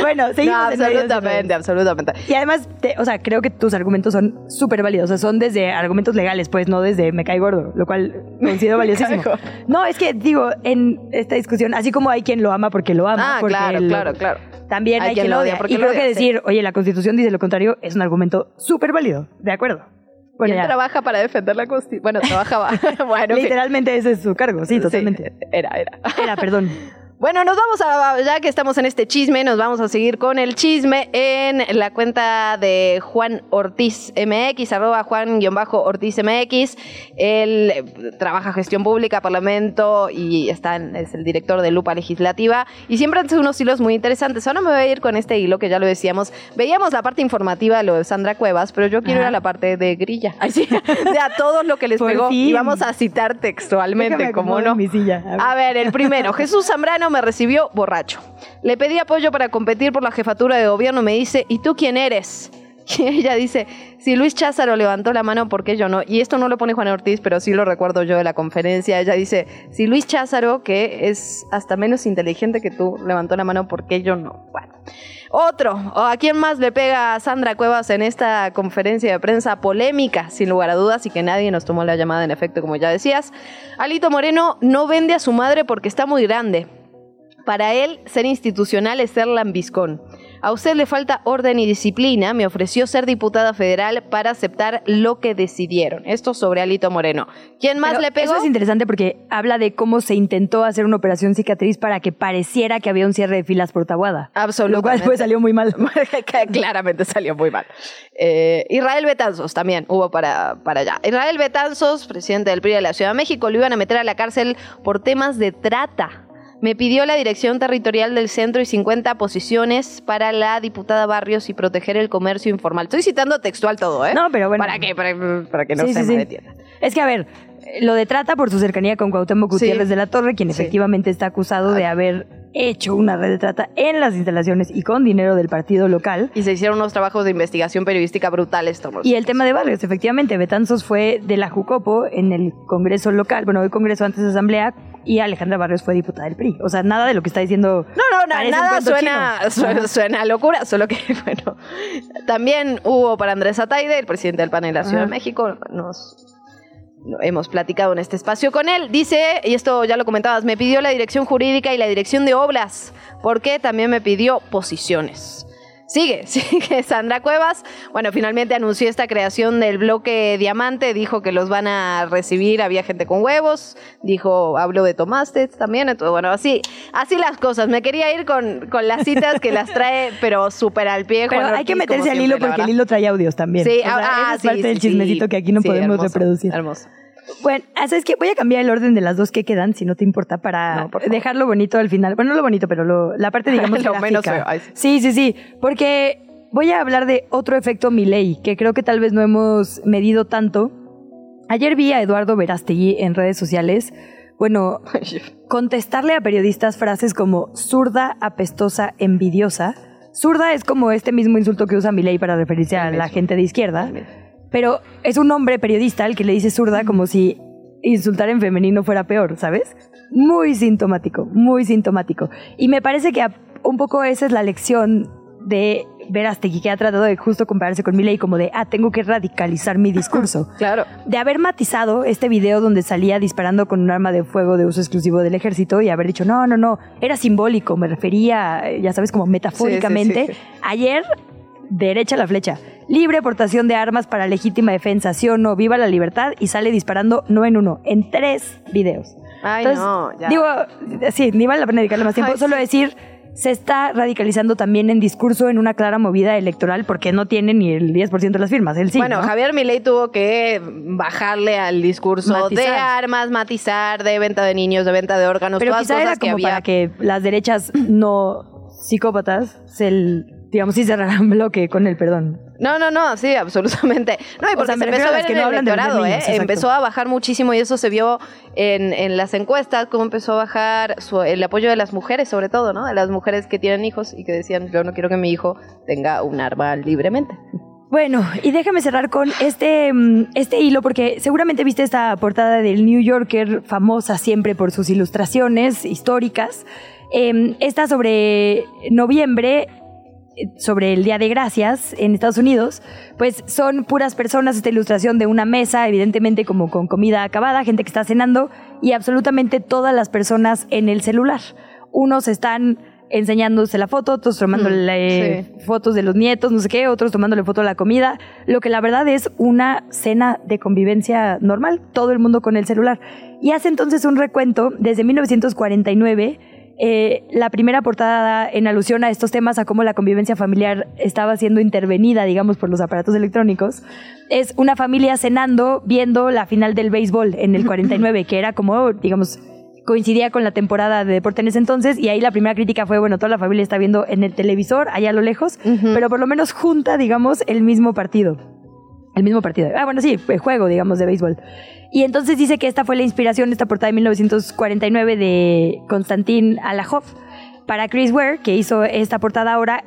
Bueno, seguimos. No, absolutamente, absolutamente. Y además, o sea, creo que tus argumentos son súper válidos. O sea, son desde argumentos legales, pues, no desde me cae gordo, lo cual considero valiosísimo. no, es que digo, en esta discusión, así como hay quien lo ama porque lo ama. Ah, claro, claro, claro. También hay, quien, lo odia. Porque y creo que decir, oye, la Constitución dice lo contrario, es un argumento súper válido. De acuerdo. Bueno, ¿Quién trabaja para defender la Constitución? Bueno, trabajaba. bueno, Literalmente ese es su cargo, sí, totalmente. era, era. Era, perdón. Bueno, nos vamos a, ya que estamos en este chisme, nos vamos a seguir con el chisme en la cuenta de Juan Ortiz MX, arroba Juan-Ortiz MX. Él eh, trabaja gestión pública, parlamento y está es el director de Lupa Legislativa y siempre hace unos hilos muy interesantes. Ahora me voy a ir con este hilo que ya lo decíamos. Veíamos la parte informativa, lo de Sandra Cuevas, pero yo quiero ir a la parte de grilla. Así, de a todos lo que les pegó. Y vamos a citar textualmente, como no. Mi silla. A ver, el primero, Jesús Zambrano me recibió borracho. Le pedí apoyo para competir por la jefatura de gobierno. Me dice, ¿y tú quién eres? Y ella dice, si Luis Cházaro levantó la mano, ¿por qué yo no? Y esto no lo pone Juan Ortiz, pero sí lo recuerdo yo de la conferencia. Ella dice, si Luis Cházaro, que es hasta menos inteligente que tú, levantó la mano, ¿por qué yo no? Bueno. Otro, ¿a quién más le pega a Sandra Cuevas en esta conferencia de prensa polémica, sin lugar a dudas, y que nadie nos tomó la llamada en efecto, como ya decías? Alito Moreno no vende a su madre porque está muy grande. Para él, ser institucional es ser lambiscón. A usted le falta orden y disciplina. Me ofreció ser diputada federal para aceptar lo que decidieron. Esto sobre Alito Moreno. ¿Quién más le pegó? Eso es interesante porque habla de cómo se intentó hacer una operación cicatriz para que pareciera que había un cierre de filas por Tabuada. Absolutamente. Lo cual salió muy mal. Claramente salió muy mal. Eh, Israel Betanzos también hubo para, para allá. Israel Betanzos, presidente del PRI de la Ciudad de México, lo iban a meter a la cárcel por temas de trata. Me pidió la dirección territorial del centro y 50 posiciones para la diputada Barrios y proteger el comercio informal. Estoy citando textual todo, ¿eh? No, pero bueno. ¿Para qué? Para, que no se sí, Es que, a ver, lo de trata por su cercanía con Cuauhtémoc Gutiérrez de la Torre, quien efectivamente está acusado de haber hecho una red de trata en las instalaciones y con dinero del partido local. Y se hicieron unos trabajos de investigación periodística brutales, Tomás. Y el tema de barrios, efectivamente, Betanzos fue de la Jucopo en el Congreso local, bueno, hoy Congreso antes de Asamblea, y Alejandra Barrios fue diputada del PRI. O sea, nada de lo que está diciendo. No, no, nada suena, suena, locura, solo que, bueno. También hubo para Andrés Ataide, el presidente del PAN en la Ciudad de México, nos hemos platicado en este espacio con él. Dice, y esto ya lo comentabas, me pidió la dirección jurídica y la dirección de obras, porque también me pidió posiciones. Sigue, sigue Sandra Cuevas. Bueno, finalmente anunció esta creación del bloque Diamante, dijo que los van a recibir, había gente con huevos, dijo, habló de tomastes también, entonces bueno, así, así las cosas. Me quería ir con, con las citas que las trae, pero súper al pie. Pero hay que meterse al hilo porque el hilo trae audios también. Sí, ah, es parte del chismecito que aquí no podemos reproducir. Hermoso. Bueno, es que voy a cambiar el orden de las dos que quedan, si no te importa, para dejarlo bonito al final. Bueno, no lo bonito, pero la parte, digamos, lo menos Sí, sí, sí. Porque voy a hablar de otro efecto Miley, que creo que tal vez no hemos medido tanto. Ayer vi a Eduardo Verástegui en redes sociales, bueno, contestarle a periodistas frases como zurda, apestosa, envidiosa. Zurda es como este mismo insulto que usa Milei para referirse a la gente de izquierda. Pero es un hombre periodista el que le dice zurda como si insultar en femenino fuera peor, ¿sabes? Muy sintomático, muy sintomático. Y me parece que un poco esa es la lección de Verástegui, que ha tratado de justo compararse con Milei como de, ah, tengo que radicalizar mi discurso. claro. De haber matizado este video donde salía disparando con un arma de fuego de uso exclusivo del ejército y haber dicho, no, no, no, era simbólico, me refería, ya sabes, como metafóricamente. Ayer derecha la flecha. Libre portación de armas para legítima defensa, sí o no, viva la libertad y sale disparando no en uno, en tres videos. Ay, no, ya. Digo, sí, ni vale la pena dedicarle más tiempo, solo decir se está radicalizando también en discurso en una clara movida electoral porque no tiene ni el 10% de las firmas, él sí. Bueno, Javier Milei tuvo que bajarle al discurso de armas, matizar, de venta de niños, de venta de órganos, Pero todas quizá cosas era como que para que las derechas no psicópatas se digamos, sí cerrarán bloque con el perdón. No, no, no, sí, absolutamente. No, y porque se empezó a ver en el electorado, ¿eh? Empezó a bajar muchísimo y eso se vio en, en las encuestas, cómo empezó a bajar el apoyo de las mujeres, sobre todo, ¿no? De las mujeres que tienen hijos y que decían, yo no quiero que mi hijo tenga un arma libremente. Bueno, y déjame cerrar con este, mm, este hilo, porque seguramente viste esta portada del New Yorker, famosa siempre por sus ilustraciones históricas. Eh, esta sobre noviembre, sobre el Día de Gracias en Estados Unidos, pues son puras personas, esta ilustración de una mesa, evidentemente como con comida acabada, gente que está cenando, y absolutamente todas las personas en el celular. Unos están enseñándose la foto, otros tomándole Mm, fotos de los nietos, no sé qué, otros tomándole foto de la comida, lo que la verdad es una cena de convivencia normal, todo el mundo con el celular. Y hace entonces un recuento desde 1949. Eh, la primera portada en alusión a estos temas, a cómo la convivencia familiar estaba siendo intervenida, digamos, por los aparatos electrónicos, es una familia cenando viendo la final del béisbol en el 49, que era como, digamos, coincidía con la temporada de deporte en ese entonces y ahí la primera crítica fue, bueno, toda la familia está viendo en el televisor, allá a lo lejos, pero por lo menos junta, digamos, el mismo partido. El mismo partido. Ah, bueno, sí, el juego, digamos, de béisbol. Y entonces dice que esta fue la inspiración, esta portada de 1949 de Konstantin Alajov para Chris Ware, que hizo esta portada ahora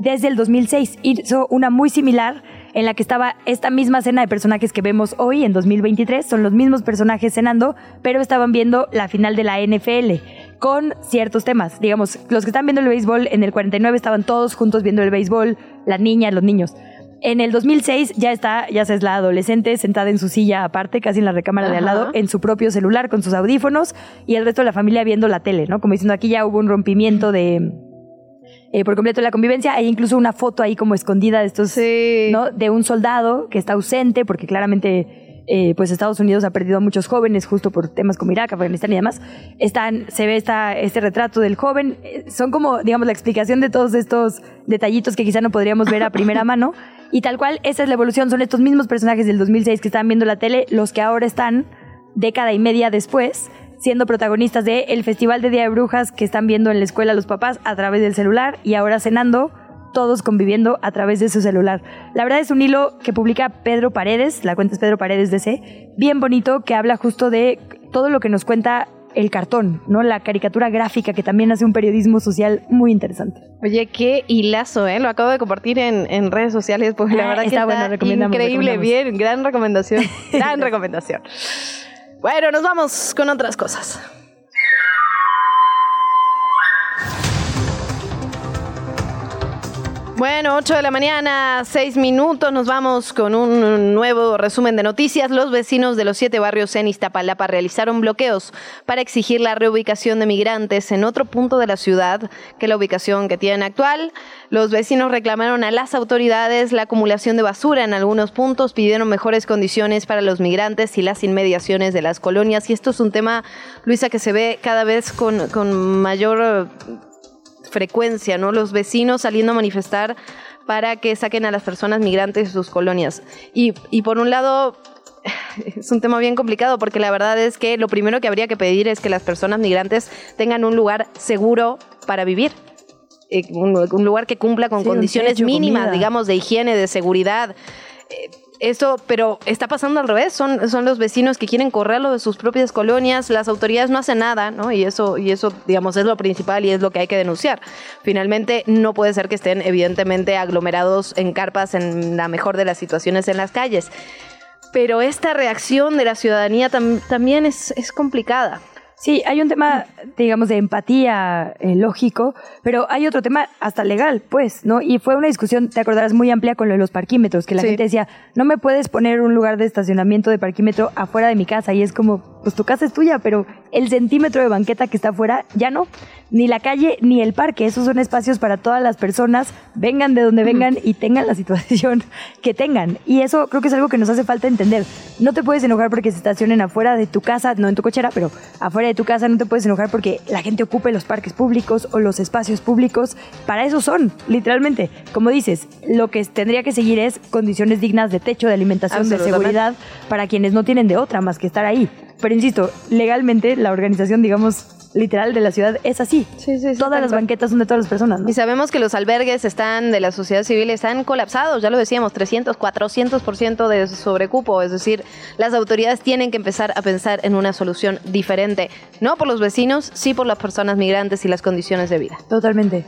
desde el 2006. Hizo una muy similar en la que estaba esta misma cena de personajes que vemos hoy en 2023. Son los mismos personajes cenando, pero estaban viendo la final de la NFL con ciertos temas. Digamos, los que están viendo el béisbol en el 49 estaban todos juntos viendo el béisbol, las niñas, los niños. En el 2006 ya está, ya se es la adolescente sentada en su silla aparte, casi en la recámara de al lado, en su propio celular con sus audífonos y el resto de la familia viendo la tele, ¿no? Como diciendo, aquí ya hubo un rompimiento de, eh, por completo de la convivencia. Hay incluso una foto ahí como escondida de estos, ¿no? De un soldado que está ausente porque claramente, eh, pues Estados Unidos ha perdido a muchos jóvenes justo por temas como Irak, Afganistán y demás. Están, se ve esta, este retrato del joven. Eh, Son como, digamos, la explicación de todos estos detallitos que quizá no podríamos ver a primera mano. Y tal cual, esa es la evolución. Son estos mismos personajes del 2006 que estaban viendo la tele, los que ahora están, década y media después, siendo protagonistas de el Festival de Día de Brujas que están viendo en la escuela los papás a través del celular y ahora cenando, todos conviviendo a través de su celular. La verdad es un hilo que publica Pedro Paredes, la cuenta es Pedro Paredes DC, bien bonito, que habla justo de todo lo que nos cuenta el cartón, ¿no? La caricatura gráfica que también hace un periodismo social muy interesante. Oye, qué hilazo, ¿eh? Lo acabo de compartir en, en redes sociales, pues la Ah, verdad que está está bueno, recomendamos, increíble, recomendamos. bien, gran recomendación, gran recomendación. Bueno, nos vamos con otras cosas. Bueno, 8 de la mañana, 6 minutos, nos vamos con un nuevo resumen de noticias. Los vecinos de los siete barrios en Iztapalapa realizaron bloqueos para exigir la reubicación de migrantes en otro punto de la ciudad que la ubicación que tienen actual. Los vecinos reclamaron a las autoridades la acumulación de basura en algunos puntos, pidieron mejores condiciones para los migrantes y las inmediaciones de las colonias. Y esto es un tema, Luisa, que se ve cada vez con, con mayor frecuencia, ¿no? Los vecinos saliendo a manifestar para que saquen a las personas migrantes de sus colonias. Y, y por un lado, es un tema bien complicado porque la verdad es que lo primero que habría que pedir es que las personas migrantes tengan un lugar seguro para vivir. Eh, Un, un lugar que cumpla con Sí, condiciones mínimas, comida. digamos, de higiene, de seguridad. Esto, pero está pasando al revés. Son, son los vecinos que quieren correrlo de sus propias colonias. Las autoridades no hacen nada, ¿no? Y eso, y eso, digamos, es lo principal y es lo que hay que denunciar. Finalmente, no puede ser que estén, evidentemente, aglomerados en carpas en la mejor de las situaciones en las calles. Pero esta reacción de la ciudadanía tam- también es, es complicada. Sí, hay un tema, digamos, de empatía eh, lógico, pero hay otro tema hasta legal, pues, ¿no? Y fue una discusión, te acordarás, muy amplia con lo de los parquímetros, que la Sí. gente decía, no me puedes poner un lugar de estacionamiento de parquímetro afuera de mi casa. Y es como, pues tu casa es tuya, pero el centímetro de banqueta que está afuera ya no. Ni la calle ni el parque. Esos son espacios para todas las personas, vengan de donde vengan y tengan la situación que tengan. Y eso creo que es algo que nos hace falta entender. No te puedes enojar porque se estacionen afuera de tu casa, no en tu cochera, pero afuera de tu casa no te puedes enojar porque la gente ocupe los parques públicos o los espacios públicos. Para eso son, literalmente. Como dices, lo que tendría que seguir es condiciones dignas de techo, de alimentación, de seguridad para quienes no tienen de otra más que estar ahí. Pero insisto, legalmente la organización, digamos, literal de la ciudad es así. Todas las banquetas son de todas las personas. ¿no? Y sabemos que los albergues están de la sociedad civil están colapsados, ya lo decíamos, 300, 400% de sobrecupo, es decir, las autoridades tienen que empezar a pensar en una solución diferente, no por los vecinos, sí por las personas migrantes y las condiciones de vida. Totalmente.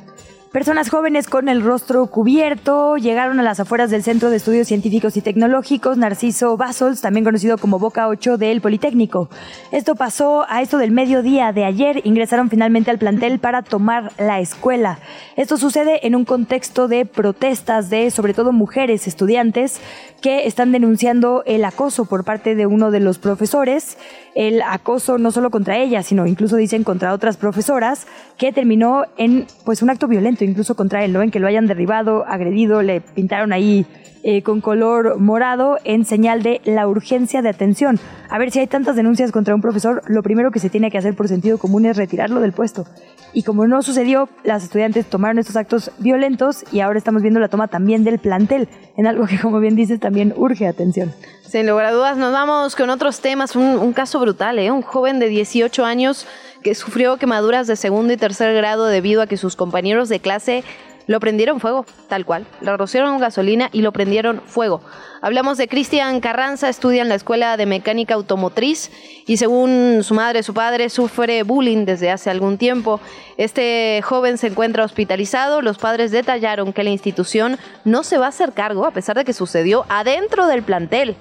Personas jóvenes con el rostro cubierto llegaron a las afueras del Centro de Estudios Científicos y Tecnológicos Narciso Basols, también conocido como Boca 8 del Politécnico. Esto pasó a esto del mediodía de ayer. Ingresaron finalmente al plantel para tomar la escuela. Esto sucede en un contexto de protestas de sobre todo mujeres estudiantes que están denunciando el acoso por parte de uno de los profesores. El acoso no solo contra ellas, sino incluso dicen contra otras profesoras, que terminó en pues un acto violento incluso contra él, ¿no? En que lo hayan derribado, agredido, le pintaron ahí eh, con color morado en señal de la urgencia de atención. A ver, si hay tantas denuncias contra un profesor, lo primero que se tiene que hacer por sentido común es retirarlo del puesto. Y como no sucedió, las estudiantes tomaron estos actos violentos y ahora estamos viendo la toma también del plantel, en algo que como bien dices también urge atención. Sin lugar a dudas, nos vamos con otros temas. Un, un caso brutal, ¿eh? Un joven de 18 años que sufrió quemaduras de segundo y tercer grado debido a que sus compañeros de clase lo prendieron fuego, tal cual. Le rociaron gasolina y lo prendieron fuego. Hablamos de Cristian Carranza, estudia en la Escuela de Mecánica Automotriz y según su madre, su padre sufre bullying desde hace algún tiempo. Este joven se encuentra hospitalizado. Los padres detallaron que la institución no se va a hacer cargo a pesar de que sucedió adentro del plantel.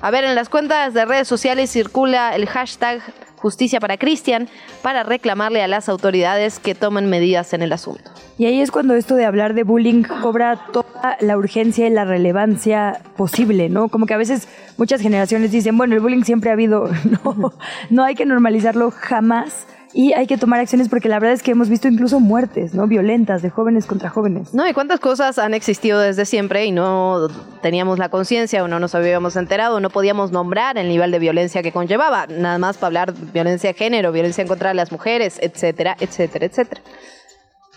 A ver, en las cuentas de redes sociales circula el hashtag Justicia para Cristian para reclamarle a las autoridades que tomen medidas en el asunto. Y ahí es cuando esto de hablar de bullying cobra toda la urgencia y la relevancia posible, ¿no? Como que a veces muchas generaciones dicen, bueno, el bullying siempre ha habido, no, no hay que normalizarlo jamás y hay que tomar acciones porque la verdad es que hemos visto incluso muertes, ¿no? Violentas de jóvenes contra jóvenes. No, y cuántas cosas han existido desde siempre y no teníamos la conciencia o no nos habíamos enterado, no podíamos nombrar el nivel de violencia que conllevaba, nada más para hablar de violencia de género, violencia en contra las mujeres, etcétera, etcétera, etcétera.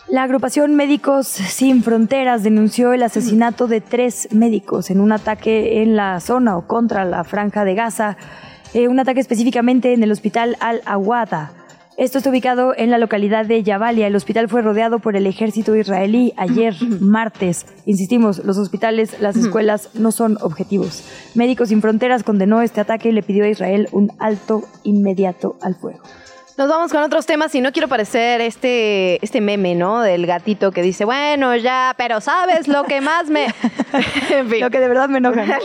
La agrupación Médicos Sin Fronteras denunció el asesinato de tres médicos en un ataque en la zona o contra la franja de Gaza, eh, un ataque específicamente en el hospital Al-Awada. Esto está ubicado en la localidad de Yabalia. El hospital fue rodeado por el ejército israelí ayer, martes. Insistimos, los hospitales, las escuelas no son objetivos. Médicos Sin Fronteras condenó este ataque y le pidió a Israel un alto inmediato al fuego. Nos vamos con otros temas y no quiero parecer este, este meme, ¿no? Del gatito que dice, bueno, ya, pero ¿sabes lo que más me... en fin. Lo que de verdad me enoja.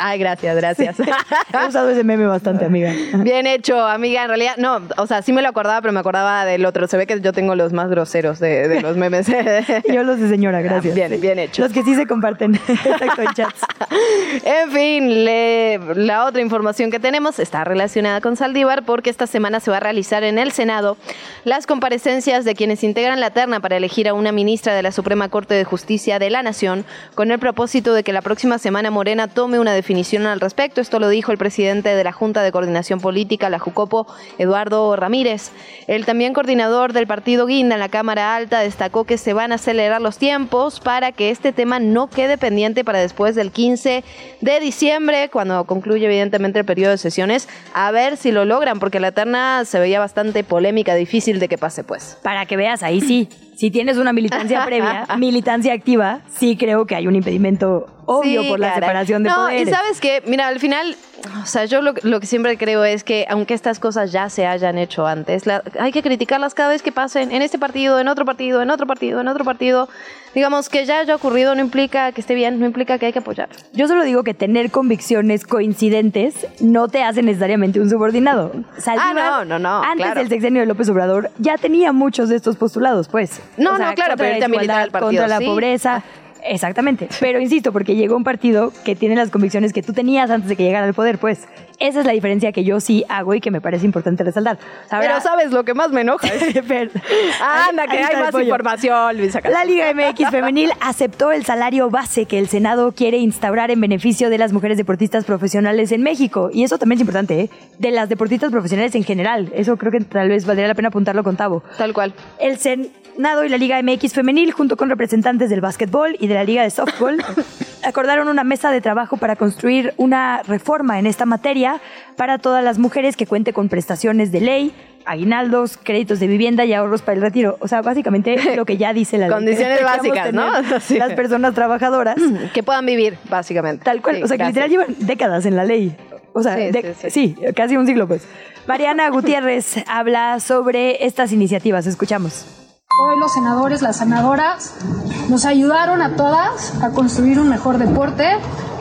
Ay, gracias, gracias. He usado ese meme bastante, amiga. Bien hecho, amiga. En realidad, no, o sea, sí me lo acordaba, pero me acordaba del otro. Se ve que yo tengo los más groseros de, de los memes. yo los de señora, gracias. Bien, bien hecho. Los que sí se comparten. Exacto, en chats. En fin, le, la otra información que tenemos está relacionada con Saldívar porque esta semana se va a realizar en el Senado las comparecencias de quienes integran la terna para elegir a una ministra de la Suprema Corte de Justicia de la Nación con el propósito de que la próxima semana Morena tome una definición al respecto. Esto lo dijo el presidente de la Junta de Coordinación Política, la Jucopo, Eduardo Ramírez. El también coordinador del partido Guinda en la Cámara Alta destacó que se van a acelerar los tiempos para que este tema no quede pendiente para después del 15 de diciembre, cuando concluye evidentemente el periodo de sesiones, a ver si lo logran, porque la terna se veía bastante polémica, difícil de que pase, pues. Para que veas, ahí sí, si tienes una militancia previa, militancia activa, sí creo que hay un impedimento obvio Sí, por la caray. separación de no, poderes. y sabes que, mira, al final, o sea, yo lo, lo que siempre creo es que aunque estas cosas ya se hayan hecho antes, la- hay que criticarlas cada vez que pasen en este partido, en otro partido, en otro partido, en otro partido. Digamos que ya haya ocurrido no implica que esté bien, no implica que hay que apoyar. Yo solo digo que tener convicciones coincidentes no te hace necesariamente un subordinado. Saldívar, Ah, no, no, no, Antes claro. del sexenio de López Obrador ya tenía muchos de estos postulados, pues. No, no, claro, pero él también partido, Contra la sí. Ah. pobreza. Exactamente. Pero insisto, porque llegó un partido que tiene las convicciones que tú tenías antes de que llegara al poder, pues. Esa es la diferencia que yo sí hago y que me parece importante resaltar. Ahora- Pero sabes lo que más me enoja. Fer, Anda, que hay más información, Luisa. La Liga MX Femenil aceptó el salario base que el Senado quiere instaurar en beneficio de las mujeres deportistas profesionales en México. Y eso también es importante, ¿eh? De las deportistas profesionales en general. Eso creo que tal vez valdría la pena apuntarlo con Tavo. Tal cual. El Senado y la Liga MX Femenil, junto con representantes del básquetbol y de la Liga de Softball, acordaron una mesa de trabajo para construir una reforma en esta materia para todas las mujeres que cuente con prestaciones de ley, aguinaldos, créditos de vivienda y ahorros para el retiro. O sea, básicamente lo que ya dice la ley. Condiciones básicas, ¿no? Sí. Las personas trabajadoras. Que puedan vivir, básicamente. Tal cual. Sí, o sea, que literal llevan décadas en la ley. O sea, Sí, de- sí, sí, sí. casi un siglo, pues. Mariana Gutiérrez habla sobre estas iniciativas. Escuchamos. Hoy los senadores, las senadoras, nos ayudaron a todas a construir un mejor deporte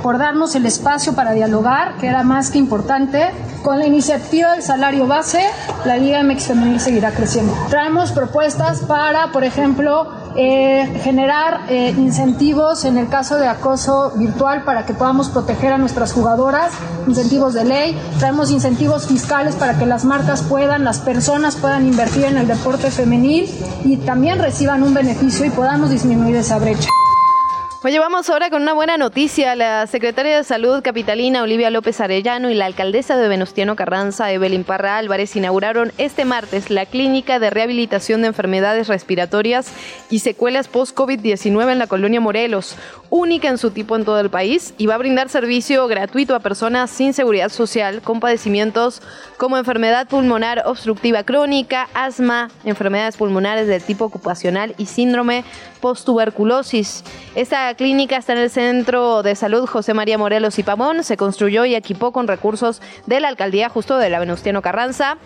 por darnos el espacio para dialogar, que era más que importante. Con la iniciativa del salario base, la Liga MX Femenil seguirá creciendo. Traemos propuestas para, por ejemplo, eh, generar eh, incentivos en el caso de acoso virtual para que podamos proteger a nuestras jugadoras, incentivos de ley, traemos incentivos fiscales para que las marcas puedan, las personas puedan invertir en el deporte femenil y también reciban un beneficio y podamos disminuir esa brecha. Oye, vamos ahora con una buena noticia. La secretaria de Salud capitalina Olivia López Arellano y la alcaldesa de Venustiano Carranza, Evelyn Parra Álvarez, inauguraron este martes la clínica de rehabilitación de enfermedades respiratorias y secuelas post-COVID-19 en la colonia Morelos, única en su tipo en todo el país, y va a brindar servicio gratuito a personas sin seguridad social con padecimientos como enfermedad pulmonar obstructiva crónica, asma, enfermedades pulmonares del tipo ocupacional y síndrome post-tuberculosis. Esta clínica está en el Centro de Salud José María Morelos y Pamón. Se construyó y equipó con recursos de la alcaldía justo de la Venustiano Carranza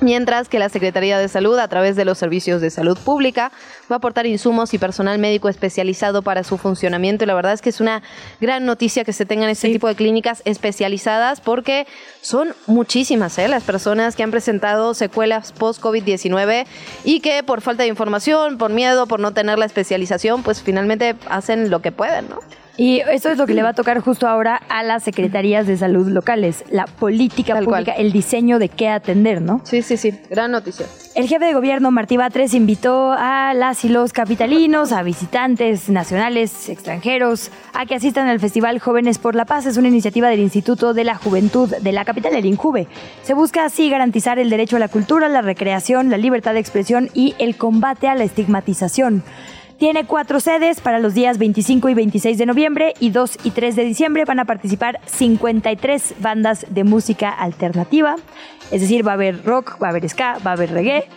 mientras que la Secretaría de Salud, a través de los servicios de salud pública, va a aportar insumos y personal médico especializado para su funcionamiento. Y la verdad es que es una gran noticia que se tengan este tipo de clínicas especializadas porque son muchísimas ¿eh? las personas que han presentado secuelas post-COVID-19 y que por falta de información, por miedo, por no tener la especialización, pues finalmente hacen lo que pueden, ¿no? Y eso es lo que le va a tocar justo ahora a las secretarías de salud locales, la política pública, el diseño de qué atender, ¿no? Sí, sí, sí, gran noticia. El jefe de gobierno, Martí Batres, invitó a las y los capitalinos, a visitantes nacionales, extranjeros, a que asistan al Festival Jóvenes por la Paz. Es una iniciativa del Instituto de la Juventud de la capital, el INJUVE. Se busca así garantizar el derecho a la cultura, la recreación, la libertad de expresión y el combate a la estigmatización. Tiene cuatro sedes para los días 25 y 26 de noviembre y 2 y 3 de diciembre. Van a participar 53 bandas de música alternativa. Es decir, va a haber rock, va a haber ska, va a haber reggae.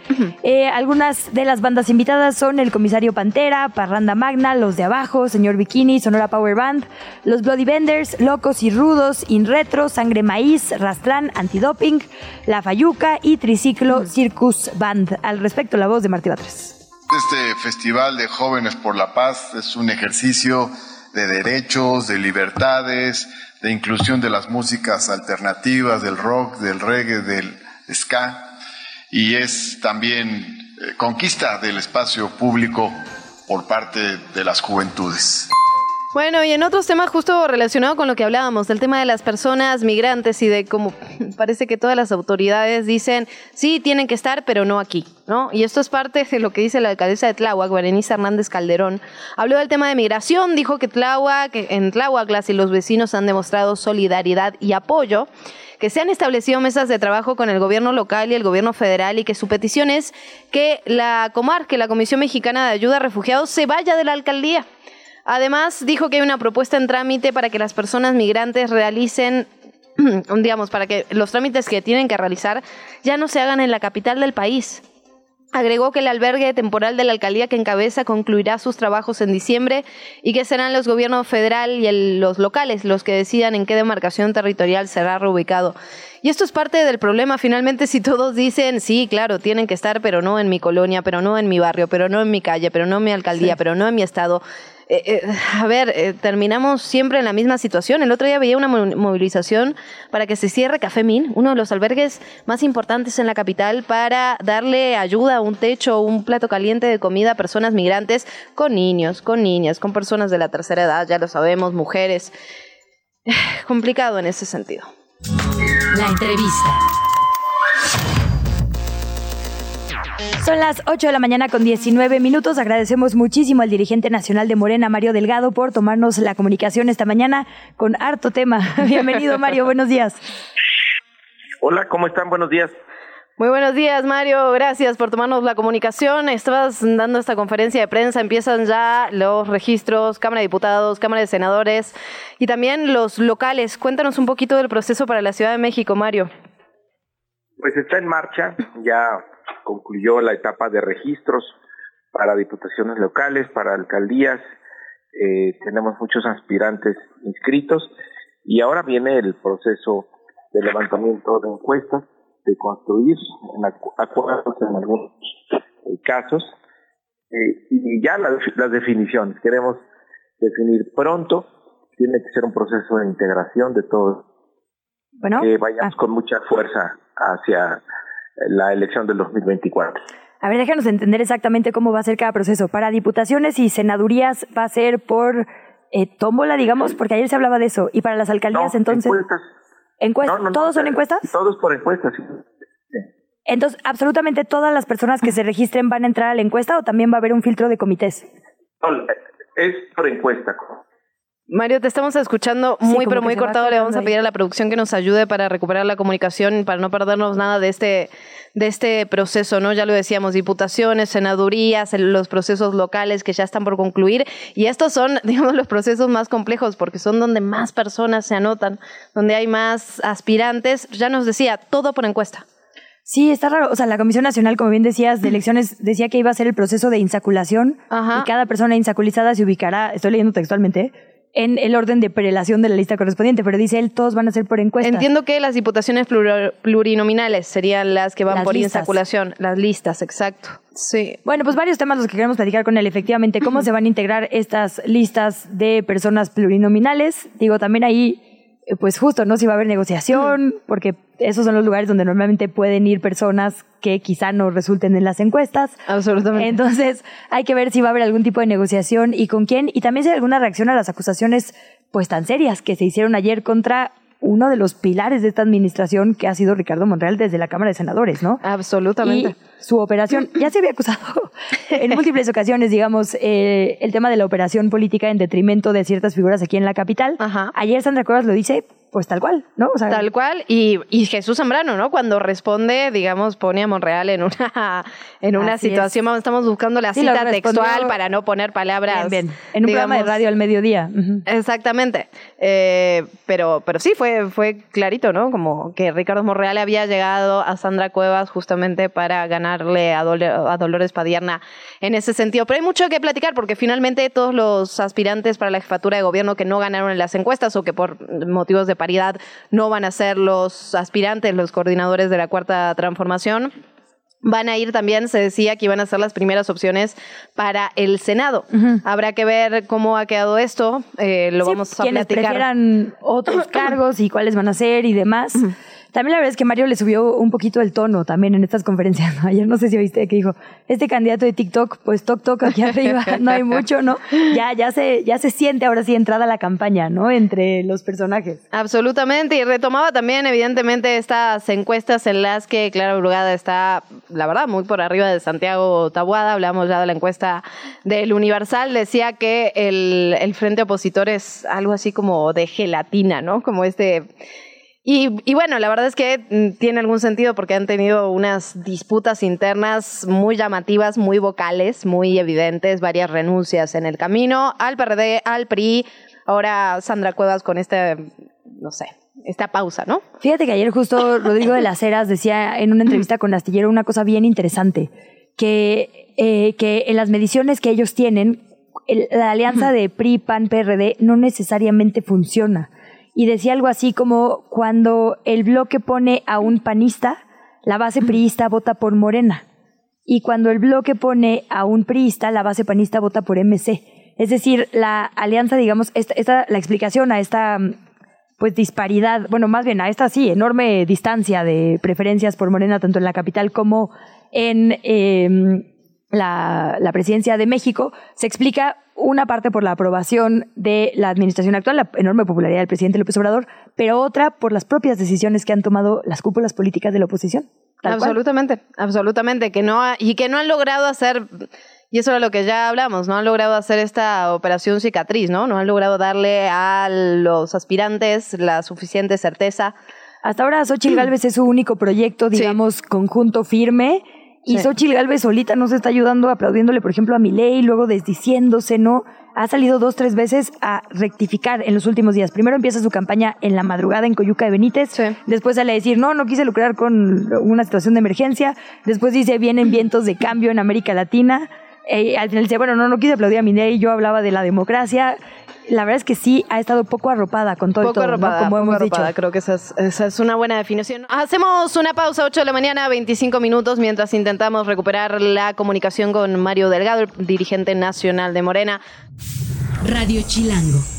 Eh, algunas de las bandas invitadas son el Comisario Pantera, Parranda Magna, Los de Abajo, Señor Bikini, Sonora Power Band, Los Bloody Benders, Locos y Rudos, In Retro, Sangre Maíz, Rastrán, Antidoping, La Fayuca y Triciclo Circus Band. Al respecto, la voz de Martí Batres. Este Festival de Jóvenes por la Paz es un ejercicio de derechos, de libertades, de inclusión de las músicas alternativas, del rock, del reggae, del ska, y es también eh, conquista del espacio público por parte de las juventudes. Bueno, y en otros temas justo relacionado con lo que hablábamos, del tema de las personas migrantes y de cómo parece que todas las autoridades dicen, sí, tienen que estar, pero no aquí, ¿no? Y esto es parte de lo que dice la alcaldesa de Tláhuac, Berenice Hernández Calderón. Habló del tema de migración, dijo que Tláhuac, en Tláhuac las y los vecinos han demostrado solidaridad y apoyo que se han establecido mesas de trabajo con el gobierno local y el gobierno federal y que su petición es que la Comar, que la Comisión Mexicana de Ayuda a Refugiados, se vaya de la alcaldía. Además, dijo que hay una propuesta en trámite para que las personas migrantes realicen digamos, para que los trámites que tienen que realizar ya no se hagan en la capital del país. Agregó que el albergue temporal de la alcaldía que encabeza concluirá sus trabajos en diciembre y que serán los gobiernos federal y los locales los que decidan en qué demarcación territorial será reubicado. Y esto es parte del problema. Finalmente, si todos dicen, sí, claro, tienen que estar, pero no en mi colonia, pero no en mi barrio, pero no en mi calle, pero no en mi alcaldía, pero no en mi estado, eh, eh, a ver, eh, terminamos siempre en la misma situación. El otro día veía una movilización para que se cierre Café Min, uno de los albergues más importantes en la capital, para darle ayuda, un techo, un plato caliente de comida a personas migrantes, con niños, con niñas, con personas de la tercera edad, ya lo sabemos, mujeres. Complicado en ese sentido. La entrevista. Son las 8 de la mañana con 19 minutos. Agradecemos muchísimo al dirigente nacional de Morena, Mario Delgado, por tomarnos la comunicación esta mañana con harto tema. Bienvenido, Mario. Buenos días. Hola, ¿cómo están? Buenos días. Muy buenos días, Mario. Gracias por tomarnos la comunicación. Estabas dando esta conferencia de prensa. Empiezan ya los registros, Cámara de Diputados, Cámara de Senadores y también los locales. Cuéntanos un poquito del proceso para la Ciudad de México, Mario. Pues está en marcha. Ya concluyó la etapa de registros para diputaciones locales, para alcaldías. Eh, tenemos muchos aspirantes inscritos y ahora viene el proceso de levantamiento de encuestas, de construir acuerdos en algunos eh, casos eh, y ya las, las definiciones. Queremos definir pronto, tiene que ser un proceso de integración de todos. Bueno, que vayamos con mucha fuerza hacia la elección del 2024. A ver, déjanos entender exactamente cómo va a ser cada proceso. Para diputaciones y senadurías va a ser por eh, tómbola, digamos, porque ayer se hablaba de eso. Y para las alcaldías, entonces. Encuestas. ¿Encuestas? ¿Todos son encuestas? Todos por encuestas, sí. Entonces, absolutamente todas las personas que se registren van a entrar a la encuesta o también va a haber un filtro de comités. No, es por encuesta. Mario, te estamos escuchando muy, pero muy va cortado. Le vamos a ahí. pedir a la producción que nos ayude para recuperar la comunicación, para no perdernos nada de este, de este proceso, ¿no? Ya lo decíamos, diputaciones, senadurías, los procesos locales que ya están por concluir. Y estos son, digamos, los procesos más complejos porque son donde más personas se anotan, donde hay más aspirantes. Ya nos decía, todo por encuesta. Sí, está raro. O sea, la Comisión Nacional, como bien decías, de elecciones decía que iba a ser el proceso de insaculación y cada persona insaculizada se ubicará, estoy leyendo textualmente, en el orden de prelación de la lista correspondiente, pero dice él, todos van a ser por encuesta. Entiendo que las diputaciones plur- plurinominales serían las que van Las por listas. insaculación. Las listas, exacto. Sí. Bueno, pues varios temas los que queremos platicar con él. Efectivamente, cómo se van a integrar estas listas de personas plurinominales. Digo, también ahí, pues justo, ¿no? Si va a haber negociación, porque esos son los lugares donde normalmente pueden ir personas que quizá no resulten en las encuestas. Absolutamente. Entonces, hay que ver si va a haber algún tipo de negociación y con quién. Y también si hay alguna reacción a las acusaciones, pues tan serias que se hicieron ayer contra uno de los pilares de esta administración que ha sido Ricardo Monreal desde la Cámara de Senadores, ¿no? Absolutamente. Y su operación, ya se había acusado en múltiples ocasiones, digamos, eh, el tema de la operación política en detrimento de ciertas figuras aquí en la capital. Ayer Sandra Cuevas lo dice, pues tal cual, ¿no? O sea, Tal cual. Y, y Jesús Zambrano, ¿no? Cuando responde, digamos, pone a Monreal en una, en una situación. Vamos, estamos buscando la Sí, cita textual para no poner palabras. Bien, bien. En un programa de radio al mediodía. Exactamente. Eh, pero, pero sí, fue, fue clarito, ¿no? Como que Ricardo Monreal había llegado a Sandra Cuevas justamente para ganarle a, Dole- a Dolores Padierna en ese sentido. Pero hay mucho que platicar porque finalmente todos los aspirantes para la jefatura de gobierno que no ganaron en las encuestas o que por motivos de paridad no van a ser los aspirantes, los coordinadores de la cuarta transformación. Van a ir también, se decía que iban a ser las primeras opciones para el Senado. Habrá que ver cómo ha quedado esto. eh, lo Sí, vamos a quienes platicar. prefieran otros cargos y cuáles van a ser y demás. También la verdad es que Mario le subió un poquito el tono también en estas conferencias. Ayer no sé si viste que dijo, este candidato de TikTok, pues toc toc aquí arriba, no hay mucho, ¿no? Ya, ya se, ya se siente ahora sí entrada la campaña, ¿no? Entre los personajes. Absolutamente, y retomaba también evidentemente estas encuestas en las que Clara Brugada está, la verdad, muy por arriba de Santiago Tabuada, hablamos ya de la encuesta del Universal, decía que el, el frente opositor es algo así como de gelatina, ¿no? Como este... Y, y bueno, la verdad es que mm, tiene algún sentido porque han tenido unas disputas internas muy llamativas, muy vocales, muy evidentes, varias renuncias en el camino al PRD, al PRI, ahora Sandra Cuevas con este, no sé, esta pausa, ¿no? Fíjate que ayer justo Rodrigo de las Heras decía en una entrevista con Astillero una cosa bien interesante, que, eh, que en las mediciones que ellos tienen, el- la alianza de PRI, PAN, PRD no necesariamente funciona. Y decía algo así como cuando el bloque pone a un panista, la base priista vota por Morena. Y cuando el bloque pone a un priista, la base panista vota por MC. Es decir, la alianza, digamos, esta, la explicación a esta mm, pues disparidad, bueno, más bien a esta sí, enorme distancia de preferencias por Morena, tanto en la capital como en eh, la, la presidencia de México, se explica una parte por la aprobación de la administración actual, la enorme popularidad del presidente López Obrador, pero otra por las propias decisiones que han tomado las cúpulas políticas de la oposición. Tal cual. Absolutamente, absolutamente, que no ha- y que no han logrado hacer, y eso era lo que ya hablamos, no han logrado hacer esta operación cicatriz, ¿no? No han logrado darle a los aspirantes la suficiente certeza. Hasta ahora Xochitl Gálvez es su único proyecto, digamos, conjunto firme. Y Sí. Xochitl Gálvez solita nos está ayudando, aplaudiéndole, por ejemplo, a Milei, luego desdiciéndose, ¿no? Ha salido dos, tres veces a rectificar en los últimos días. Primero empieza su campaña en la madrugada en Coyuca de Benítez. Después sale a decir, no, no quise lucrar con una situación de emergencia. Después dice, vienen vientos de cambio en América Latina. Eh, al final dice, bueno, no, no quise aplaudir a Milei, yo hablaba de la democracia. La verdad es que sí ha estado poco arropada con todo poco y todo, arropada, como poco hemos arropada. dicho. Creo que esa es, esa es una buena definición. Hacemos una pausa, 8 de la mañana, 25 minutos, mientras intentamos recuperar la comunicación con Mario Delgado, el dirigente nacional de Morena. Radio Chilango.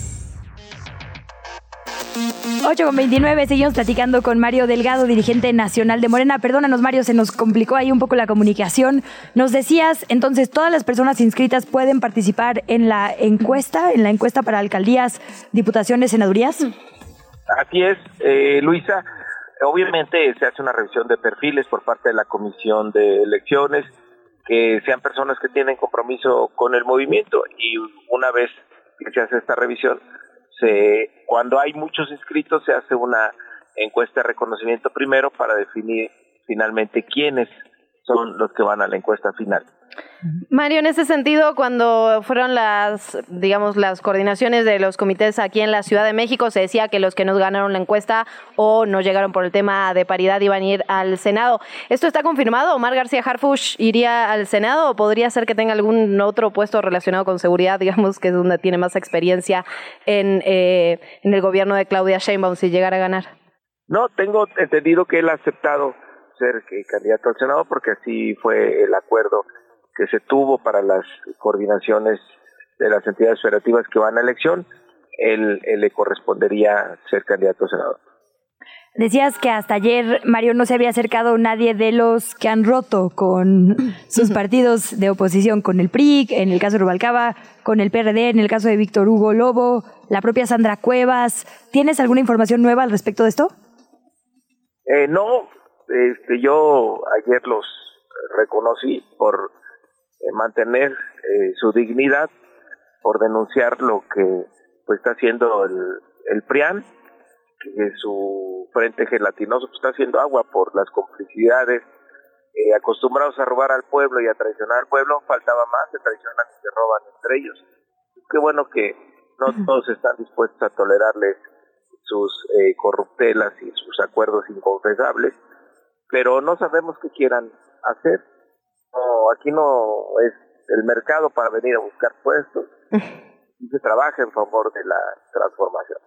8 con 29, seguimos platicando con Mario Delgado, dirigente nacional de Morena. Perdónanos, Mario, se nos complicó ahí un poco la comunicación. Nos decías, entonces, todas las personas inscritas pueden participar en la encuesta, en la encuesta para alcaldías, diputaciones, senadurías. Así es, eh, Luisa. Obviamente se hace una revisión de perfiles por parte de la Comisión de Elecciones, que sean personas que tienen compromiso con el movimiento y una vez que se hace esta revisión, se, cuando hay muchos inscritos se hace una encuesta de reconocimiento primero para definir finalmente quiénes son los que van a la encuesta final. Mario, en ese sentido, cuando fueron las, digamos, las coordinaciones de los comités aquí en la Ciudad de México, se decía que los que no ganaron la encuesta o no llegaron por el tema de paridad iban a ir al Senado. ¿Esto está confirmado? ¿Omar García Harfush iría al Senado o podría ser que tenga algún otro puesto relacionado con seguridad, digamos, que es donde tiene más experiencia en, eh, en el gobierno de Claudia Sheinbaum si llegara a ganar? No, tengo entendido que él ha aceptado ser eh, candidato al Senado porque así fue el acuerdo que se tuvo para las coordinaciones de las entidades federativas que van a elección, él, él le correspondería ser candidato a senador. Decías que hasta ayer, Mario, no se había acercado nadie de los que han roto con sus partidos de oposición, con el PRI, en el caso de Rubalcaba, con el PRD, en el caso de Víctor Hugo Lobo, la propia Sandra Cuevas. ¿Tienes alguna información nueva al respecto de esto? Eh, no, este, yo ayer los reconocí por eh, mantener eh, su dignidad, por denunciar lo que pues, está haciendo el, el PRIAN, que su frente gelatinoso pues, está haciendo agua por las complicidades, eh, acostumbrados a robar al pueblo y a traicionar al pueblo, faltaba más, se traicionan y se roban entre ellos. Qué bueno que no todos están dispuestos a tolerarles sus eh, corruptelas y sus acuerdos inconfesables, pero no sabemos qué quieran hacer. No, aquí no es el mercado para venir a buscar puestos y se trabaja en favor de la transformación.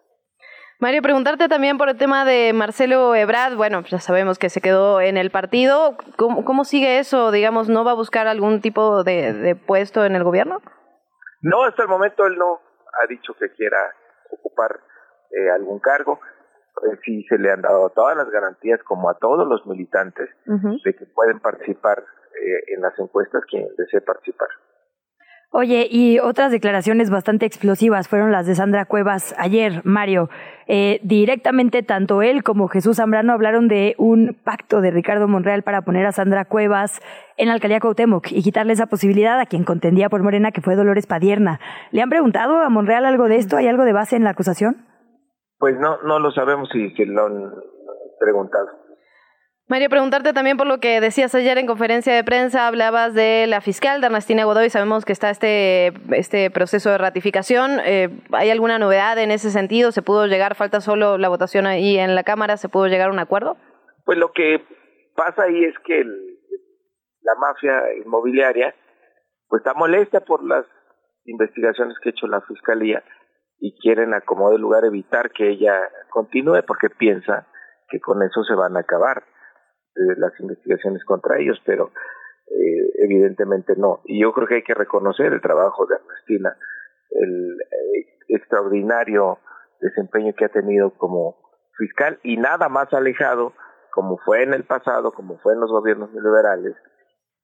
Mario, preguntarte también por el tema de Marcelo Ebrard. Bueno, ya sabemos que se quedó en el partido. ¿Cómo, cómo sigue eso? Digamos, ¿no va a buscar algún tipo de, de puesto en el gobierno? No, hasta el momento él no ha dicho que quiera ocupar eh, algún cargo. Eh, sí se le han dado todas las garantías, como a todos los militantes, de que pueden participar eh, en las encuestas quien desee participar. Oye, y otras declaraciones bastante explosivas fueron las de Sandra Cuevas ayer, Mario. Eh, directamente tanto él como Jesús Zambrano hablaron de un pacto de Ricardo Monreal para poner a Sandra Cuevas en la alcaldía Cuauhtémoc y quitarle esa posibilidad a quien contendía por Morena, que fue Dolores Padierna. ¿Le han preguntado a Monreal algo de esto? ¿Hay algo de base en la acusación? Pues no, no lo sabemos si se lo han preguntado. Mario, preguntarte también por lo que decías ayer en conferencia de prensa, hablabas de la fiscal de Ernestina Godoy, sabemos que está este, este proceso de ratificación, eh, ¿hay alguna novedad en ese sentido? ¿Se pudo llegar, falta solo la votación ahí en la Cámara, ¿se pudo llegar a un acuerdo? Pues lo que pasa ahí es que el- la mafia inmobiliaria pues está molesta por las investigaciones que ha hecho la fiscalía y quieren a como de lugar evitar que ella continúe porque piensa que con eso se van a acabar eh, las investigaciones contra ellos, pero eh, evidentemente no. Y yo creo que hay que reconocer el trabajo de Ernestina, el eh, extraordinario desempeño que ha tenido como fiscal y nada más alejado como fue en el pasado, como fue en los gobiernos neoliberales,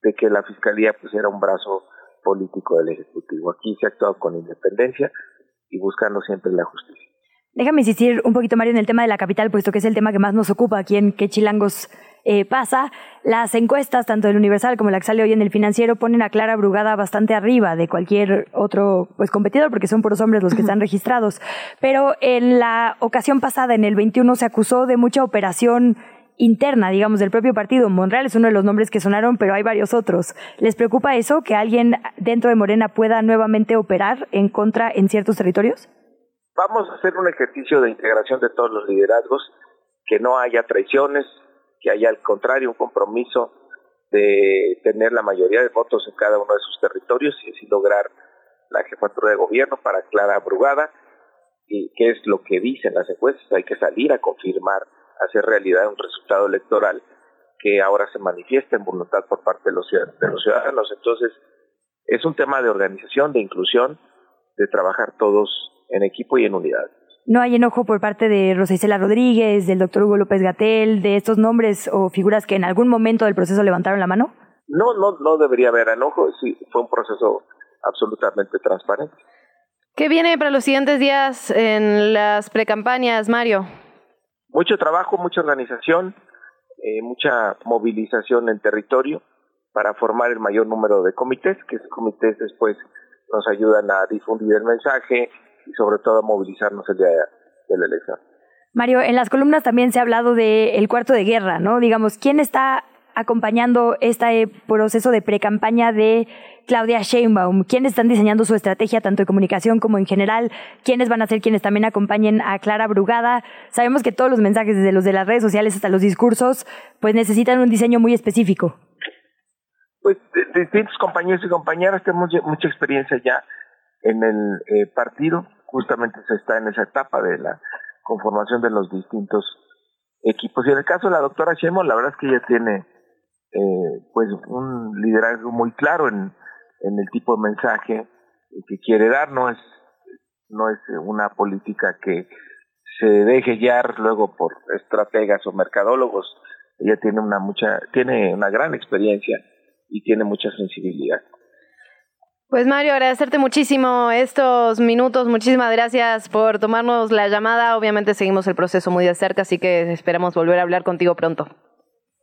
de que la fiscalía pues era un brazo político del ejecutivo. Aquí se ha actuado con independencia y buscando siempre la justicia. Déjame insistir un poquito, Mario, en el tema de la capital, puesto que es el tema que más nos ocupa aquí en Qué Chilangos eh, pasa. Las encuestas, tanto del Universal como la que sale hoy en el Financiero, ponen a Clara Brugada bastante arriba de cualquier otro pues, competidor, porque son puros hombres los que están registrados. Pero en la ocasión pasada, en el 21, se acusó de mucha operación interna, digamos, del propio partido. Monreal es uno de los nombres que sonaron, pero hay varios otros. ¿Les preocupa eso, que alguien dentro de Morena pueda nuevamente operar en contra en ciertos territorios? Vamos a hacer un ejercicio de integración de todos los liderazgos, que no haya traiciones, que haya al contrario un compromiso de tener la mayoría de votos en cada uno de sus territorios y así lograr la jefatura de gobierno para Clara Brugada qué es lo que dicen las encuestas, hay que salir a confirmar, hacer realidad un resultado electoral que ahora se manifiesta en voluntad por parte de los, de los ciudadanos. Entonces, es un tema de organización, de inclusión, de trabajar todos en equipo y en unidad. ¿No hay enojo por parte de Rosa Isela Rodríguez, del doctor Hugo López Gatel, de estos nombres o figuras que en algún momento del proceso levantaron la mano? No, no, no debería haber enojo, sí, fue un proceso absolutamente transparente. ¿Qué viene para los siguientes días en las precampañas, Mario? Mucho trabajo, mucha organización, eh, mucha movilización en territorio para formar el mayor número de comités, que esos comités después nos ayudan a difundir el mensaje y sobre todo a movilizarnos el día de la elección. Mario, en las columnas también se ha hablado del cuarto de guerra, ¿no? Digamos, ¿quién está acompañando este proceso de pre-campaña de Claudia Sheinbaum? ¿Quiénes están diseñando su estrategia tanto de comunicación como en general? ¿Quiénes van a ser quienes también acompañen a Clara Brugada? Sabemos que todos los mensajes, desde los de las redes sociales hasta los discursos, pues necesitan un diseño muy específico. Pues distintos compañeros y compañeras tenemos mucha experiencia ya en el eh, partido, justamente se está en esa etapa de la conformación de los distintos equipos. Y en el caso de la doctora Sheinbaum, la verdad es que ella tiene eh, pues un liderazgo muy claro en, en el tipo de mensaje que quiere dar, no es, no es una política que se deje guiar luego por estrategas o mercadólogos, ella tiene una mucha, tiene una gran experiencia y tiene mucha sensibilidad. Pues Mario, agradecerte muchísimo estos minutos, muchísimas gracias por tomarnos la llamada. Obviamente seguimos el proceso muy de cerca, así que esperamos volver a hablar contigo pronto.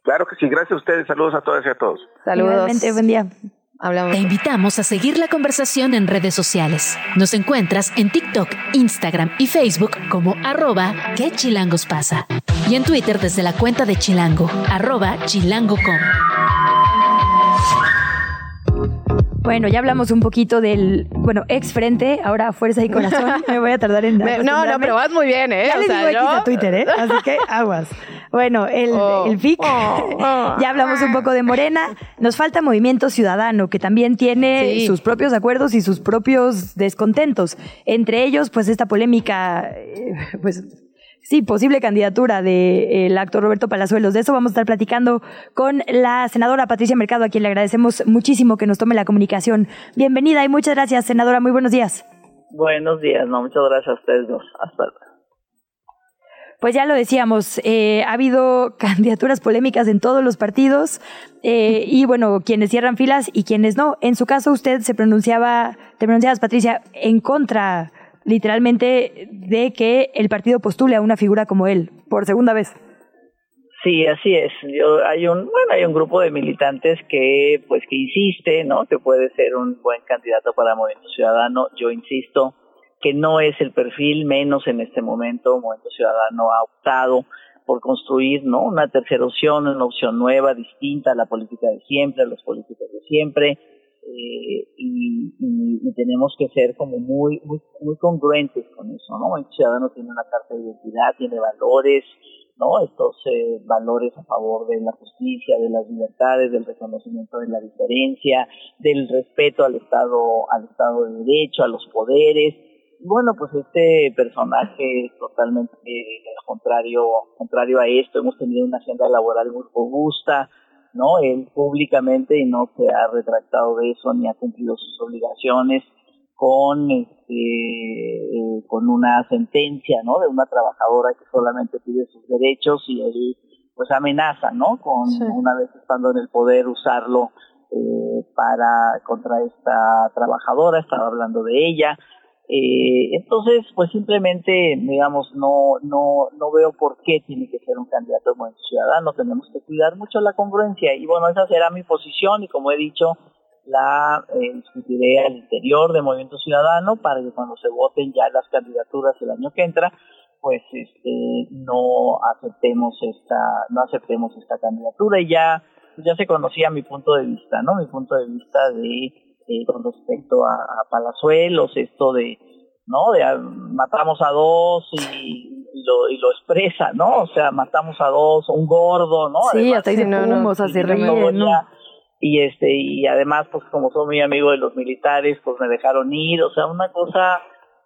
Claro que sí, gracias a ustedes, saludos a todas y a todos. Saludos. buen día. Hablamos. Te invitamos a seguir la conversación en redes sociales. Nos encuentras en TikTok, Instagram y Facebook como arroba que chilangos pasa. Y en Twitter desde la cuenta de Chilango, arroba chilango.com. Bueno, ya hablamos un poquito del, bueno, ex frente, ahora fuerza y corazón. Me voy a tardar en. no, no, pero vas muy bien, ¿eh? Ya o sea, digo a Twitter, ¿eh? Así que aguas. Bueno, el, oh, el FIC, oh, oh. ya hablamos un poco de Morena. Nos falta Movimiento Ciudadano, que también tiene sus propios acuerdos y sus propios descontentos. Entre ellos, pues esta polémica, eh, pues sí, posible candidatura del actor Roberto Palazuelos. De eso vamos a estar platicando con la senadora Patricia Mercado, a quien le agradecemos muchísimo que nos tome la comunicación. Bienvenida y muchas gracias, senadora. Muy buenos días. Buenos días, no, muchas gracias a ustedes dos. Hasta luego. Pues ya lo decíamos, eh, ha habido candidaturas polémicas en todos los partidos eh, y bueno, quienes cierran filas y quienes no. En su caso, usted se pronunciaba, te pronunciabas, Patricia, en contra literalmente de que el partido postule a una figura como él por segunda vez. Sí, así es. Yo, hay un bueno, hay un grupo de militantes que pues que insiste, ¿no? Que puede ser un buen candidato para Movimiento Ciudadano. Yo insisto que no es el perfil menos en este momento. Movimiento Ciudadano ha optado por construir, ¿no? Una tercera opción, una opción nueva, distinta a la política de siempre, a los políticos de siempre eh, y, y, tenemos que ser como muy, muy, muy congruentes con eso, ¿no? El ciudadano tiene una carta de identidad, tiene valores, ¿no? Estos eh, valores a favor de la justicia, de las libertades, del reconocimiento de la diferencia, del respeto al Estado, al Estado de Derecho, a los poderes. Bueno, pues este personaje totalmente eh, contrario, contrario a esto. Hemos tenido una agenda laboral muy robusta, ¿no? Él públicamente no se ha retractado de eso ni ha cumplido sus obligaciones con este eh, con una sentencia, ¿no? De una trabajadora que solamente pide sus derechos y él pues amenaza, ¿no? Con una vez estando en el poder usarlo eh, para contra esta trabajadora, estaba hablando de ella, eh, entonces, pues simplemente, digamos, no, no, no veo por qué tiene que ser un candidato de Movimiento Ciudadano. Tenemos que cuidar mucho la congruencia. Y bueno, esa será mi posición y como he dicho, la eh, discutiré al interior de Movimiento Ciudadano para que cuando se voten ya las candidaturas el año que entra, pues este, no aceptemos esta, no aceptemos esta candidatura y ya, ya se conocía mi punto de vista, ¿no? Mi punto de vista de eh, con respecto a, Palazuelos, esto de, ¿no? De ah, matamos a dos y, lo, y lo expresa, ¿no? O sea, matamos a dos, un gordo, ¿no? Sí, hasta dice no, no, se ¿no? Y este, y además, pues como soy muy amigo de los militares, pues me dejaron ir, o sea, una cosa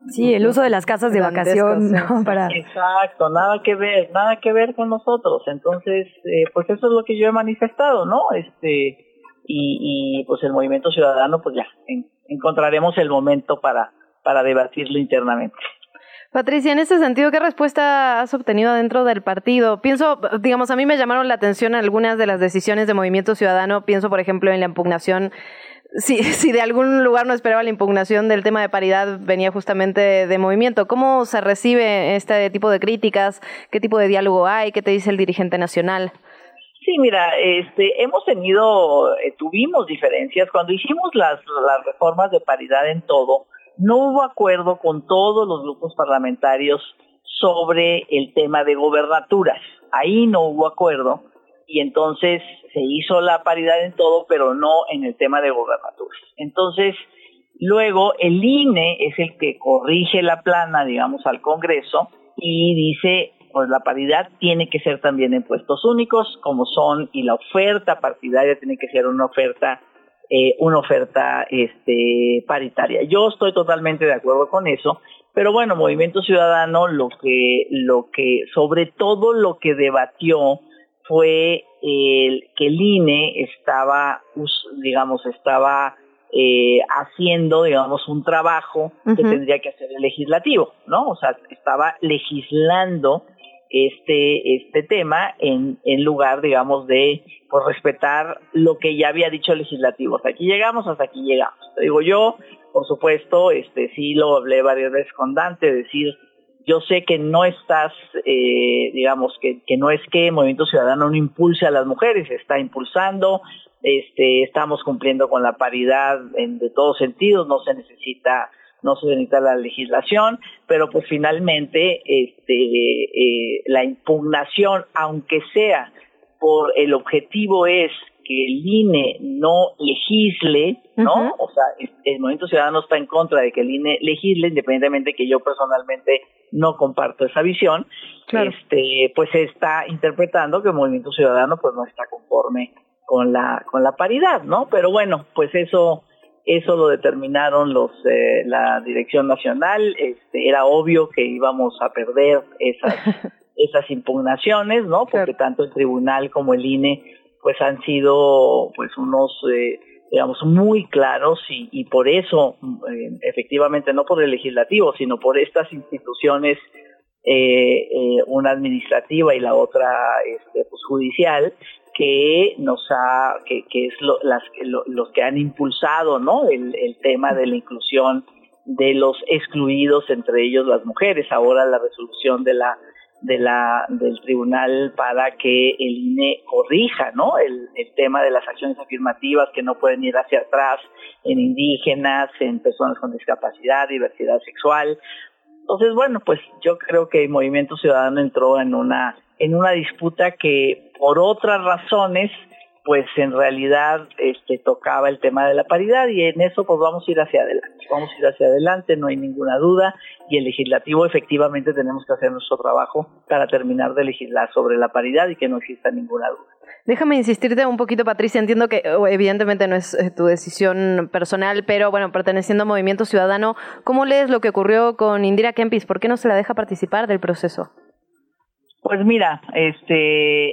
Sí, el uso de las casas de vacación, ¿no? Para... Exacto, nada que ver, nada que ver con nosotros. Entonces, eh, pues eso es lo que yo he manifestado, ¿no? Este, y, y pues el movimiento ciudadano, pues ya, encontraremos el momento para, para debatirlo internamente. Patricia, en ese sentido, ¿qué respuesta has obtenido dentro del partido? Pienso, digamos, a mí me llamaron la atención algunas de las decisiones de Movimiento Ciudadano. Pienso, por ejemplo, en la impugnación. Si, si de algún lugar no esperaba la impugnación del tema de paridad, venía justamente de, movimiento. ¿Cómo se recibe este tipo de críticas? ¿Qué tipo de diálogo hay? ¿Qué te dice el dirigente nacional? Sí, mira, este, hemos tenido, eh, tuvimos diferencias cuando hicimos las, las reformas de paridad en todo no hubo acuerdo con todos los grupos parlamentarios sobre el tema de gobernaturas. Ahí no hubo acuerdo y entonces se hizo la paridad en todo, pero no en el tema de gobernaturas. Entonces, luego el INE es el que corrige la plana, digamos, al Congreso y dice, pues la paridad tiene que ser también en puestos únicos, como son, y la oferta partidaria tiene que ser una oferta eh, una oferta este, paritaria. Yo estoy totalmente de acuerdo con eso, pero bueno, Movimiento Ciudadano lo que, lo que, sobre todo lo que debatió fue el, que el INE estaba, digamos, estaba eh, haciendo, digamos, un trabajo que tendría que hacer el legislativo, ¿no? O sea, estaba legislando este, este tema en, en lugar, digamos, de por respetar lo que ya había dicho el legislativo. Hasta aquí llegamos, hasta aquí llegamos. Te digo yo, por supuesto, este sí lo hablé varias veces con Dante, decir, yo sé que no estás, eh, digamos, que, que no es que Movimiento Ciudadano no impulse a las mujeres, está impulsando, este, estamos cumpliendo con la paridad en, de todos sentidos, no se necesita no se necesita la legislación, pero pues finalmente este, eh, la impugnación, aunque sea por el objetivo es que el INE no legisle, ¿no? O sea, el Movimiento Ciudadano está en contra de que el INE legisle, independientemente que yo personalmente no comparto esa visión, este, pues se está interpretando que el Movimiento Ciudadano pues no está conforme con la con la paridad, ¿no? Pero bueno, pues eso eso lo determinaron los eh, la dirección nacional este era obvio que íbamos a perder esas esas impugnaciones no porque tanto el tribunal como el INE pues han sido pues unos eh, digamos muy claros y, y por eso eh, efectivamente no por el legislativo sino por estas instituciones eh, eh, una administrativa y la otra este, pues, judicial que nos ha, que, que es lo, las, los que han impulsado, ¿no? El, el tema de la inclusión de los excluidos, entre ellos las mujeres. Ahora la resolución de la de la del tribunal para que el INE corrija, ¿no? El, el tema de las acciones afirmativas que no pueden ir hacia atrás en indígenas, en personas con discapacidad, diversidad sexual. Entonces, bueno, pues yo creo que el Movimiento Ciudadano entró en una en una disputa que por otras razones pues en realidad este tocaba el tema de la paridad y en eso pues vamos a ir hacia adelante, vamos a ir hacia adelante, no hay ninguna duda y el legislativo efectivamente tenemos que hacer nuestro trabajo para terminar de legislar sobre la paridad y que no exista ninguna duda. Déjame insistirte un poquito, Patricia. Entiendo que evidentemente no es eh, tu decisión personal, pero bueno, perteneciendo a Movimiento Ciudadano, ¿cómo lees lo que ocurrió con Indira Kempis? ¿Por qué no se la deja participar del proceso? Pues mira, este,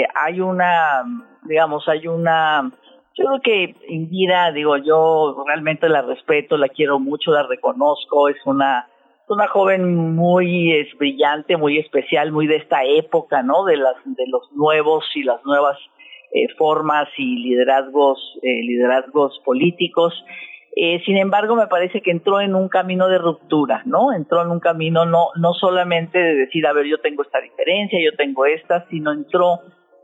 eh, hay una, digamos, hay una, yo creo que Indira, digo, yo realmente la respeto, la quiero mucho, la reconozco, es una, una joven muy es, brillante, muy especial, muy de esta época, ¿no? De las, de los nuevos y las nuevas eh, formas y liderazgos, eh, liderazgos políticos. Eh, sin embargo, me parece que entró en un camino de ruptura, ¿no? Entró en un camino no, no solamente de decir, a ver, yo tengo esta diferencia, yo tengo esta, sino entró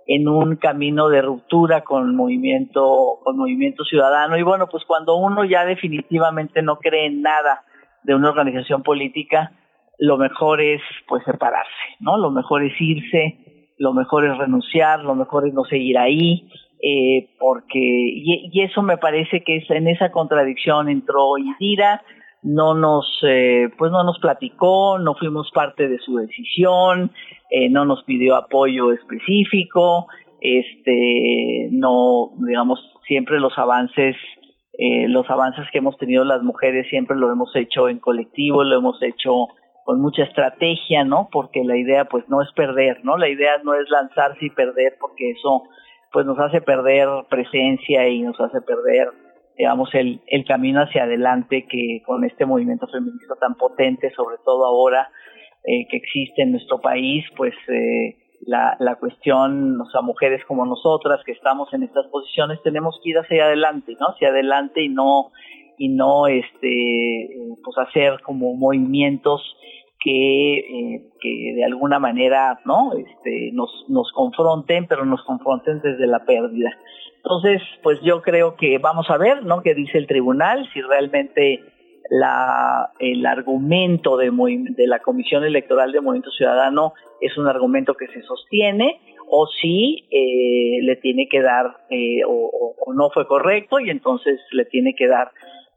en un camino de ruptura con movimiento, con movimiento ciudadano. Y bueno, pues cuando uno ya definitivamente no cree en nada de una organización política, lo mejor es pues separarse, ¿no? Lo mejor es irse, lo mejor es renunciar, lo mejor es no seguir ahí, eh, porque y, eso me parece que es en esa contradicción entró Indira no nos eh, pues no nos platicó no fuimos parte de su decisión eh, no nos pidió apoyo específico este no digamos siempre los avances eh, los avances que hemos tenido las mujeres siempre lo hemos hecho en colectivo, lo hemos hecho con mucha estrategia, ¿no? Porque la idea pues no es perder, ¿no? La idea no es lanzarse y perder porque eso pues nos hace perder presencia y nos hace perder digamos el, el camino hacia adelante que con este movimiento feminista tan potente, sobre todo ahora eh, que existe en nuestro país, pues eh, la, la cuestión, o sea, mujeres como nosotras que estamos en estas posiciones tenemos que ir hacia adelante, ¿no? Hacia adelante y no y no este pues hacer como movimientos que, eh, que de alguna manera no este nos nos confronten pero nos confronten desde la pérdida. Entonces pues yo creo que vamos a ver no qué dice el tribunal si realmente la, el argumento de, de la Comisión Electoral de Movimiento Ciudadano es un argumento que se sostiene o si eh, le tiene que dar eh, o, no fue correcto y entonces le tiene que dar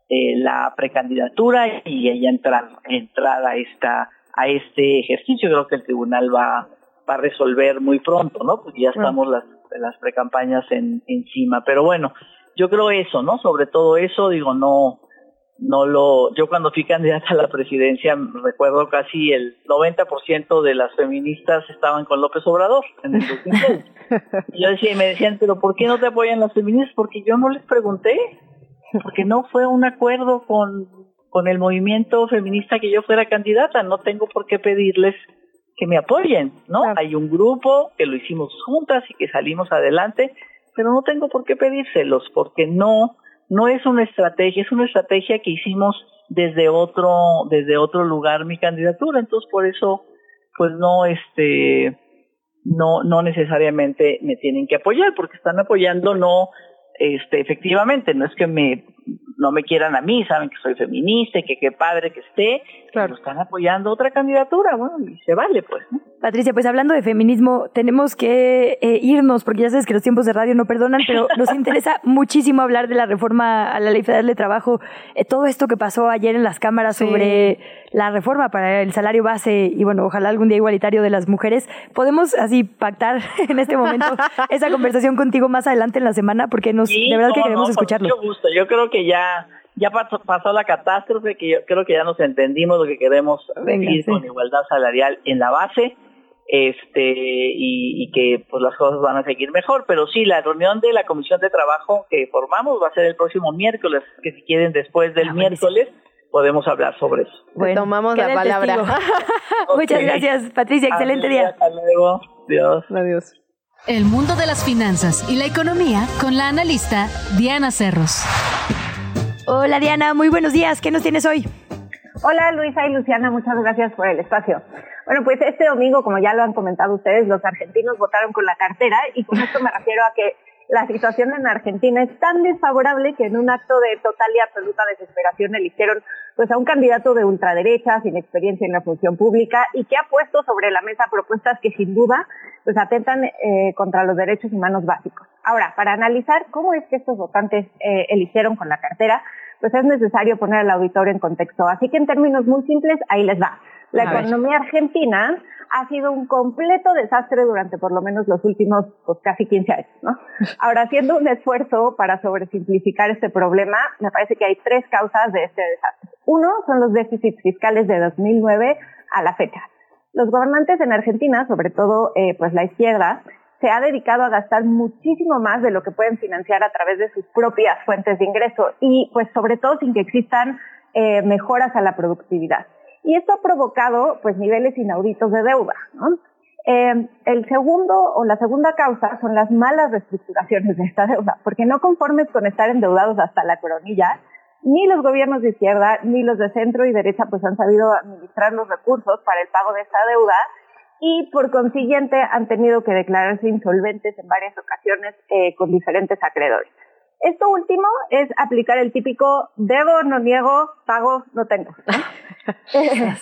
eh, la precandidatura y ella entrar, entrar a esta a este ejercicio. Creo que el tribunal va, va a resolver muy pronto, ¿no? Porque ya estamos las, las precampañas en, encima. Pero bueno, yo creo eso, ¿no? Sobre todo eso, digo, no, no lo yo cuando fui candidata a la presidencia recuerdo casi el 90% de las feministas estaban con López Obrador en el 2006. y yo decía y me decían, "¿Pero por qué no te apoyan las feministas?" Porque yo no les pregunté. Porque no fue un acuerdo con con el movimiento feminista que yo fuera candidata, no tengo por qué pedirles que me apoyen, ¿no? Hay un grupo que lo hicimos juntas y que salimos adelante, pero no tengo por qué pedírselos porque no no es una estrategia, es una estrategia que hicimos desde otro, desde otro lugar mi candidatura, entonces por eso, pues no, este, no, no necesariamente me tienen que apoyar, porque están apoyando no, este, efectivamente, no es que me no me quieran a mí, saben que soy feminista y que qué padre que esté, claro. están apoyando otra candidatura, bueno, y se vale, pues. Patricia, pues hablando de feminismo, tenemos que eh, irnos, porque ya sabes que los tiempos de radio no perdonan, pero nos interesa muchísimo hablar de la reforma a la Ley Federal de Trabajo, eh, todo esto que pasó ayer en las cámaras sobre la reforma para el salario base y, bueno, ojalá algún día igualitario de las mujeres. ¿Podemos así pactar en este momento esa conversación contigo más adelante en la semana? Porque nos, de verdad que queremos escucharlo. Mucho gusto, yo creo que ya ya pasó, pasó, la catástrofe, que yo creo que ya nos entendimos lo que queremos decir con igualdad salarial en la base, este y, y, que pues las cosas van a seguir mejor, pero sí, la reunión de la comisión de trabajo que formamos va a ser el próximo miércoles, que si quieren después del ah, miércoles podemos hablar sobre eso. Bueno, tomamos la palabra. Muchas gracias, Patricia, excelente día. Hasta luego. Dios. Adiós. El mundo de las finanzas y la economía con la analista Diana Cerros. Hola Diana, muy buenos días. ¿Qué nos tienes hoy? Hola Luisa y Luciana, muchas gracias por el espacio. Bueno, pues este domingo, como ya lo han comentado ustedes, los argentinos votaron con la cartera y con esto me refiero a que la situación en Argentina es tan desfavorable que en un acto de total y absoluta desesperación eligieron pues a un candidato de ultraderecha sin experiencia en la función pública y que ha puesto sobre la mesa propuestas que sin duda pues atentan eh, contra los derechos humanos básicos. Ahora, para analizar cómo es que estos votantes eh, eligieron con la cartera, pues es necesario poner al auditorio en contexto. Así que en términos muy simples, ahí les va. La economía argentina ha sido un completo desastre durante por lo menos los últimos pues, casi 15 años. ¿no? Ahora, haciendo un esfuerzo para sobresimplificar este problema, me parece que hay tres causas de este desastre. Uno son los déficits fiscales de 2009 a la fecha. Los gobernantes en Argentina, sobre todo eh, pues la izquierda, se ha dedicado a gastar muchísimo más de lo que pueden financiar a través de sus propias fuentes de ingreso y pues sobre todo sin que existan eh, mejoras a la productividad. Y esto ha provocado pues niveles inauditos de deuda. Eh, el segundo o la segunda causa son las malas reestructuraciones de esta deuda, porque no conformes con estar endeudados hasta la coronilla, ni los gobiernos de izquierda ni los de centro y derecha pues han sabido administrar los recursos para el pago de esta deuda y por consiguiente han tenido que declararse insolventes en varias ocasiones eh, con diferentes acreedores. Esto último es aplicar el típico debo, no niego, pago, no tengo.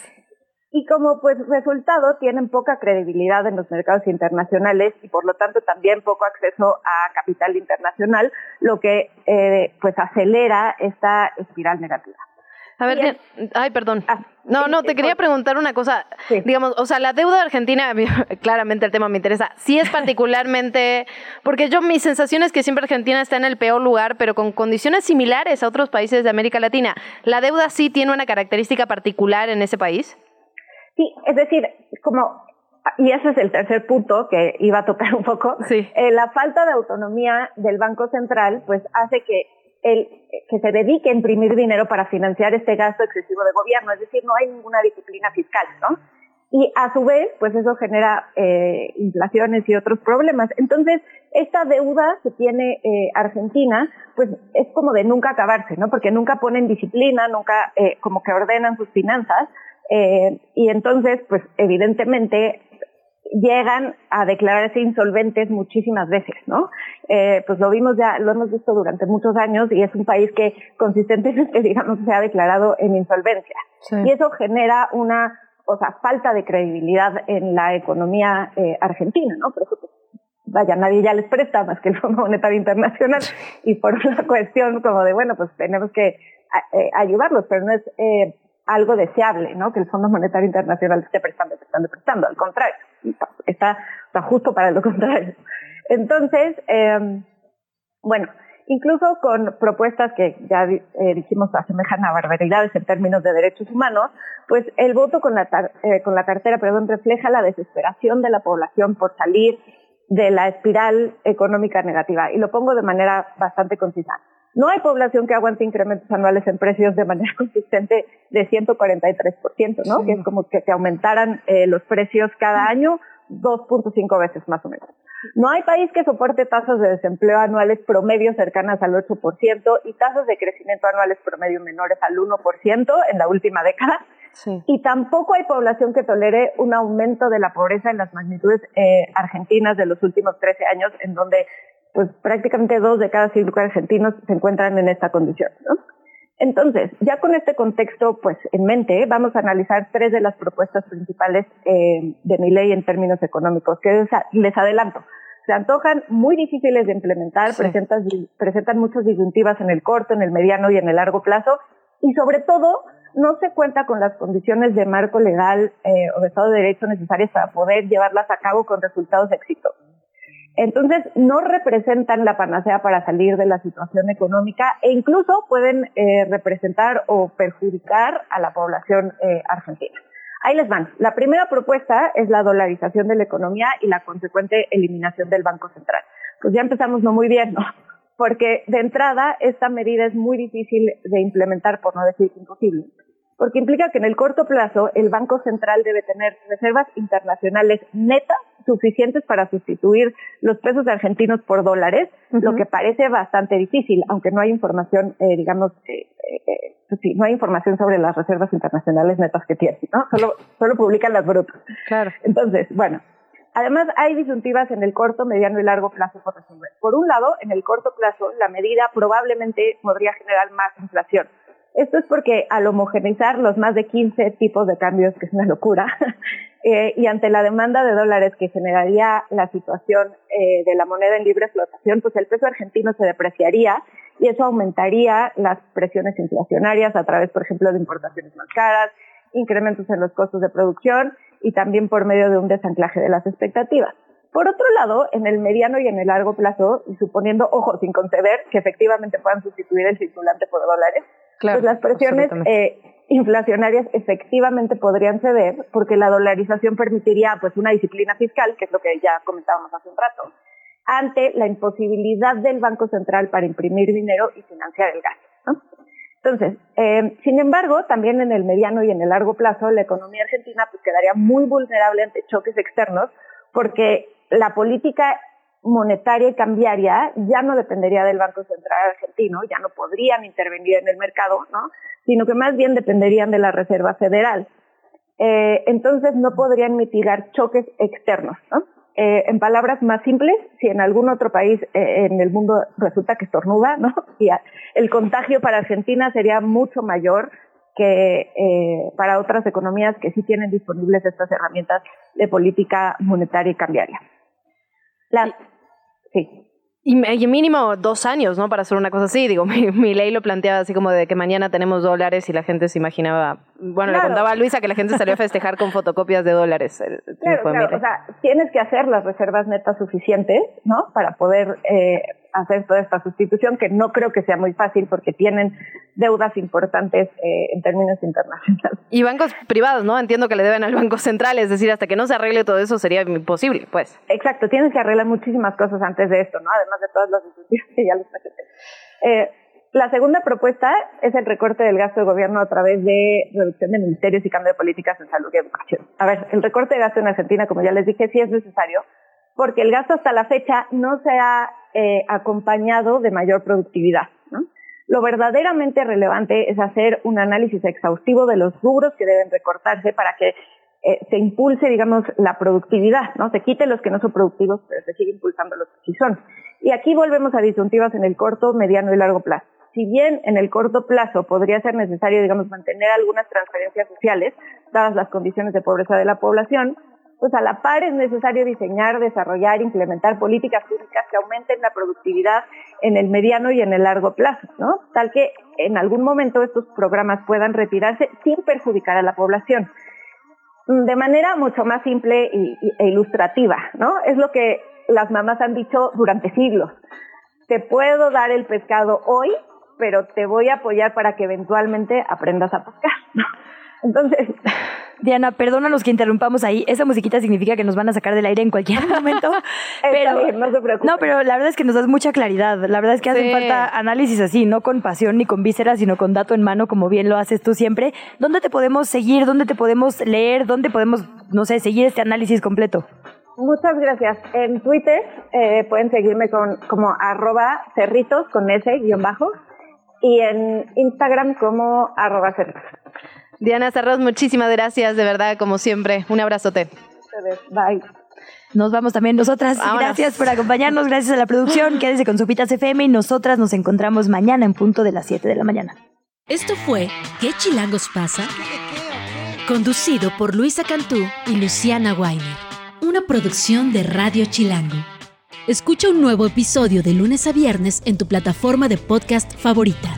y como pues resultado tienen poca credibilidad en los mercados internacionales y por lo tanto también poco acceso a capital internacional, lo que eh, pues acelera esta espiral negativa. A ver, ay, perdón. no, no, te quería preguntar una cosa. Digamos, o sea, la deuda argentina, claramente el tema me interesa. Sí es particularmente, porque yo mi sensación es que siempre Argentina está en el peor lugar, pero con condiciones similares a otros países de América Latina. ¿La deuda sí tiene una característica particular en ese país? Sí, es decir, como y ese es el tercer punto que iba a tocar un poco. Sí. Eh, la falta de autonomía del Banco Central, pues hace que el, que se dedique a imprimir dinero para financiar este gasto excesivo de gobierno, es decir, no hay ninguna disciplina fiscal, ¿no? Y a su vez, pues eso genera eh, inflaciones y otros problemas. Entonces, esta deuda que tiene eh, Argentina, pues es como de nunca acabarse, ¿no? Porque nunca ponen disciplina, nunca eh, como que ordenan sus finanzas. Eh, y entonces, pues evidentemente llegan a declararse insolventes muchísimas veces, ¿no? Eh, pues lo vimos ya, lo hemos visto durante muchos años y es un país que consistentemente, digamos, se ha declarado en insolvencia. Y eso genera una, o sea, falta de credibilidad en la economía eh, argentina, ¿no? Por eso, pues, vaya, nadie ya les presta más que el Fondo Monetario Internacional y por una cuestión como de, bueno, pues tenemos que eh, ayudarlos, pero no es eh, algo deseable, ¿no? Que el Fondo Monetario Internacional esté prestando, prestando, prestando. Al contrario, está, está justo para lo contrario. Entonces, eh, bueno, incluso con propuestas que ya eh, dijimos asemejan a barbaridades en términos de derechos humanos, pues el voto con la, eh, con la cartera, perdón, refleja la desesperación de la población por salir de la espiral económica negativa. Y lo pongo de manera bastante concisa. No hay población que aguante incrementos anuales en precios de manera consistente de 143%, ¿no? Que es como que, que aumentaran eh, los precios cada año 2.5 veces más o menos. No hay país que soporte tasas de desempleo anuales promedio cercanas al 8% y tasas de crecimiento anuales promedio menores al 1% en la última década. Sí. Y tampoco hay población que tolere un aumento de la pobreza en las magnitudes eh, argentinas de los últimos 13 años, en donde pues prácticamente dos de cada cinco argentinos se encuentran en esta condición. ¿no? Entonces, ya con este contexto pues en mente, vamos a analizar tres de las propuestas principales eh, de mi ley en términos económicos, que les adelanto. Se antojan muy difíciles de implementar, presentan, presentan muchas disyuntivas en el corto, en el mediano y en el largo plazo, y sobre todo no se cuenta con las condiciones de marco legal eh, o de Estado de Derecho necesarias para poder llevarlas a cabo con resultados exitosos. Entonces, no representan la panacea para salir de la situación económica e incluso pueden eh, representar o perjudicar a la población eh, argentina. Ahí les van. La primera propuesta es la dolarización de la economía y la consecuente eliminación del Banco Central. Pues ya empezamos no muy bien, ¿no? Porque de entrada esta medida es muy difícil de implementar, por no decir imposible porque implica que en el corto plazo el Banco Central debe tener reservas internacionales netas suficientes para sustituir los pesos argentinos por dólares, lo que parece bastante difícil, aunque no hay información, eh, digamos, eh, eh, pues sí, no hay información sobre las reservas internacionales netas que tiene, ¿no? Solo, solo publican las brutas. Claro. Entonces, bueno, Además, hay disyuntivas en el corto, mediano y largo plazo por resolver. Por un lado, en el corto plazo, la medida probablemente podría generar más inflación, esto es porque al homogeneizar los más de 15 tipos de cambios, que es una locura, eh, y ante la demanda de dólares que generaría la situación eh, de la moneda en libre flotación, pues el peso argentino se depreciaría y eso aumentaría las presiones inflacionarias a través, por ejemplo, de importaciones más caras, incrementos en los costos de producción y también por medio de un desanclaje de las expectativas. Por otro lado, en el mediano y en el largo plazo, y suponiendo, ojo, sin conceder que efectivamente puedan sustituir el circulante por dólares, pues las presiones eh, inflacionarias efectivamente podrían ceder porque la dolarización permitiría pues una disciplina fiscal, que es lo que ya comentábamos hace un rato, ante la imposibilidad del Banco Central para imprimir dinero y financiar el gasto. ¿no? Entonces, eh, sin embargo, también en el mediano y en el largo plazo, la economía argentina pues, quedaría muy vulnerable ante choques externos porque la política monetaria y cambiaria ya no dependería del Banco Central argentino, ya no podrían intervenir en el mercado, ¿no? sino que más bien dependerían de la Reserva Federal. Eh, entonces no podrían mitigar choques externos. ¿no? Eh, en palabras más simples, si en algún otro país eh, en el mundo resulta que estornuda, ¿no? y el contagio para Argentina sería mucho mayor que para otras economías que sí tienen disponibles estas herramientas de política monetaria y cambiaria. Sí. Y, y mínimo dos años, ¿no? Para hacer una cosa así. Digo, mi, mi ley lo planteaba así como de que mañana tenemos dólares y la gente se imaginaba. Bueno, le contaba a Luisa que la gente salió a festejar con fotocopias de dólares. Claro, claro, o sea, tienes que hacer las reservas netas suficientes, ¿no? Para poder eh, hacer toda esta sustitución, que no creo que sea muy fácil porque tienen deudas importantes eh, en términos internacionales. Y bancos privados, ¿no? Entiendo que le deben al Banco Central, es decir, hasta que no se arregle todo eso sería imposible, pues. Exacto, tienes que arreglar muchísimas cosas antes de esto, ¿no? Además de todas las incentivos que ya les presenté. Eh, la segunda propuesta es el recorte del gasto de gobierno a través de reducción de ministerios y cambio de políticas en salud y educación. A ver, el recorte de gasto en Argentina, como ya les dije, sí es necesario, porque el gasto hasta la fecha no se ha eh, acompañado de mayor productividad. Lo verdaderamente relevante es hacer un análisis exhaustivo de los rubros que deben recortarse para que eh, se impulse, digamos, la productividad, ¿no? Se quite los que no son productivos, pero se sigue impulsando los que sí son. Y aquí volvemos a disyuntivas en el corto, mediano y largo plazo. Si bien en el corto plazo podría ser necesario, digamos, mantener algunas transferencias sociales, dadas las condiciones de pobreza de la población, pues a la par es necesario diseñar, desarrollar, implementar políticas públicas que aumenten la productividad en el mediano y en el largo plazo, ¿no? Tal que en algún momento estos programas puedan retirarse sin perjudicar a la población. De manera mucho más simple e ilustrativa, ¿no? Es lo que las mamás han dicho durante siglos. Te puedo dar el pescado hoy, pero te voy a apoyar para que eventualmente aprendas a pescar. Entonces, Diana, perdónanos que interrumpamos ahí. Esa musiquita significa que nos van a sacar del aire en cualquier momento. pero bien, no se preocupen. No, pero la verdad es que nos das mucha claridad. La verdad es que hacen Sí. falta análisis así, no con pasión ni con vísceras, sino con dato en mano, como bien lo haces tú siempre. ¿Dónde te podemos seguir? ¿Dónde te podemos leer? ¿Dónde podemos, no sé, seguir este análisis completo? Muchas gracias. En Twitter eh, pueden seguirme con como arroba cerritos con S guion bajo y en Instagram como arroba cerritos. Diana Cerros, muchísimas gracias, de verdad, como siempre. Un abrazote. Bye. Nos vamos también nosotras. Vámonos. Gracias por acompañarnos, gracias a la producción. Quédese con Sopitas FM y nosotras nos encontramos mañana en punto de las 7 de la mañana. Esto fue ¿Qué chilangos pasa? Conducido por Luisa Cantú y Luciana Weiner. Una producción de Radio Chilango. Escucha un nuevo episodio de lunes a viernes en tu plataforma de podcast favorita.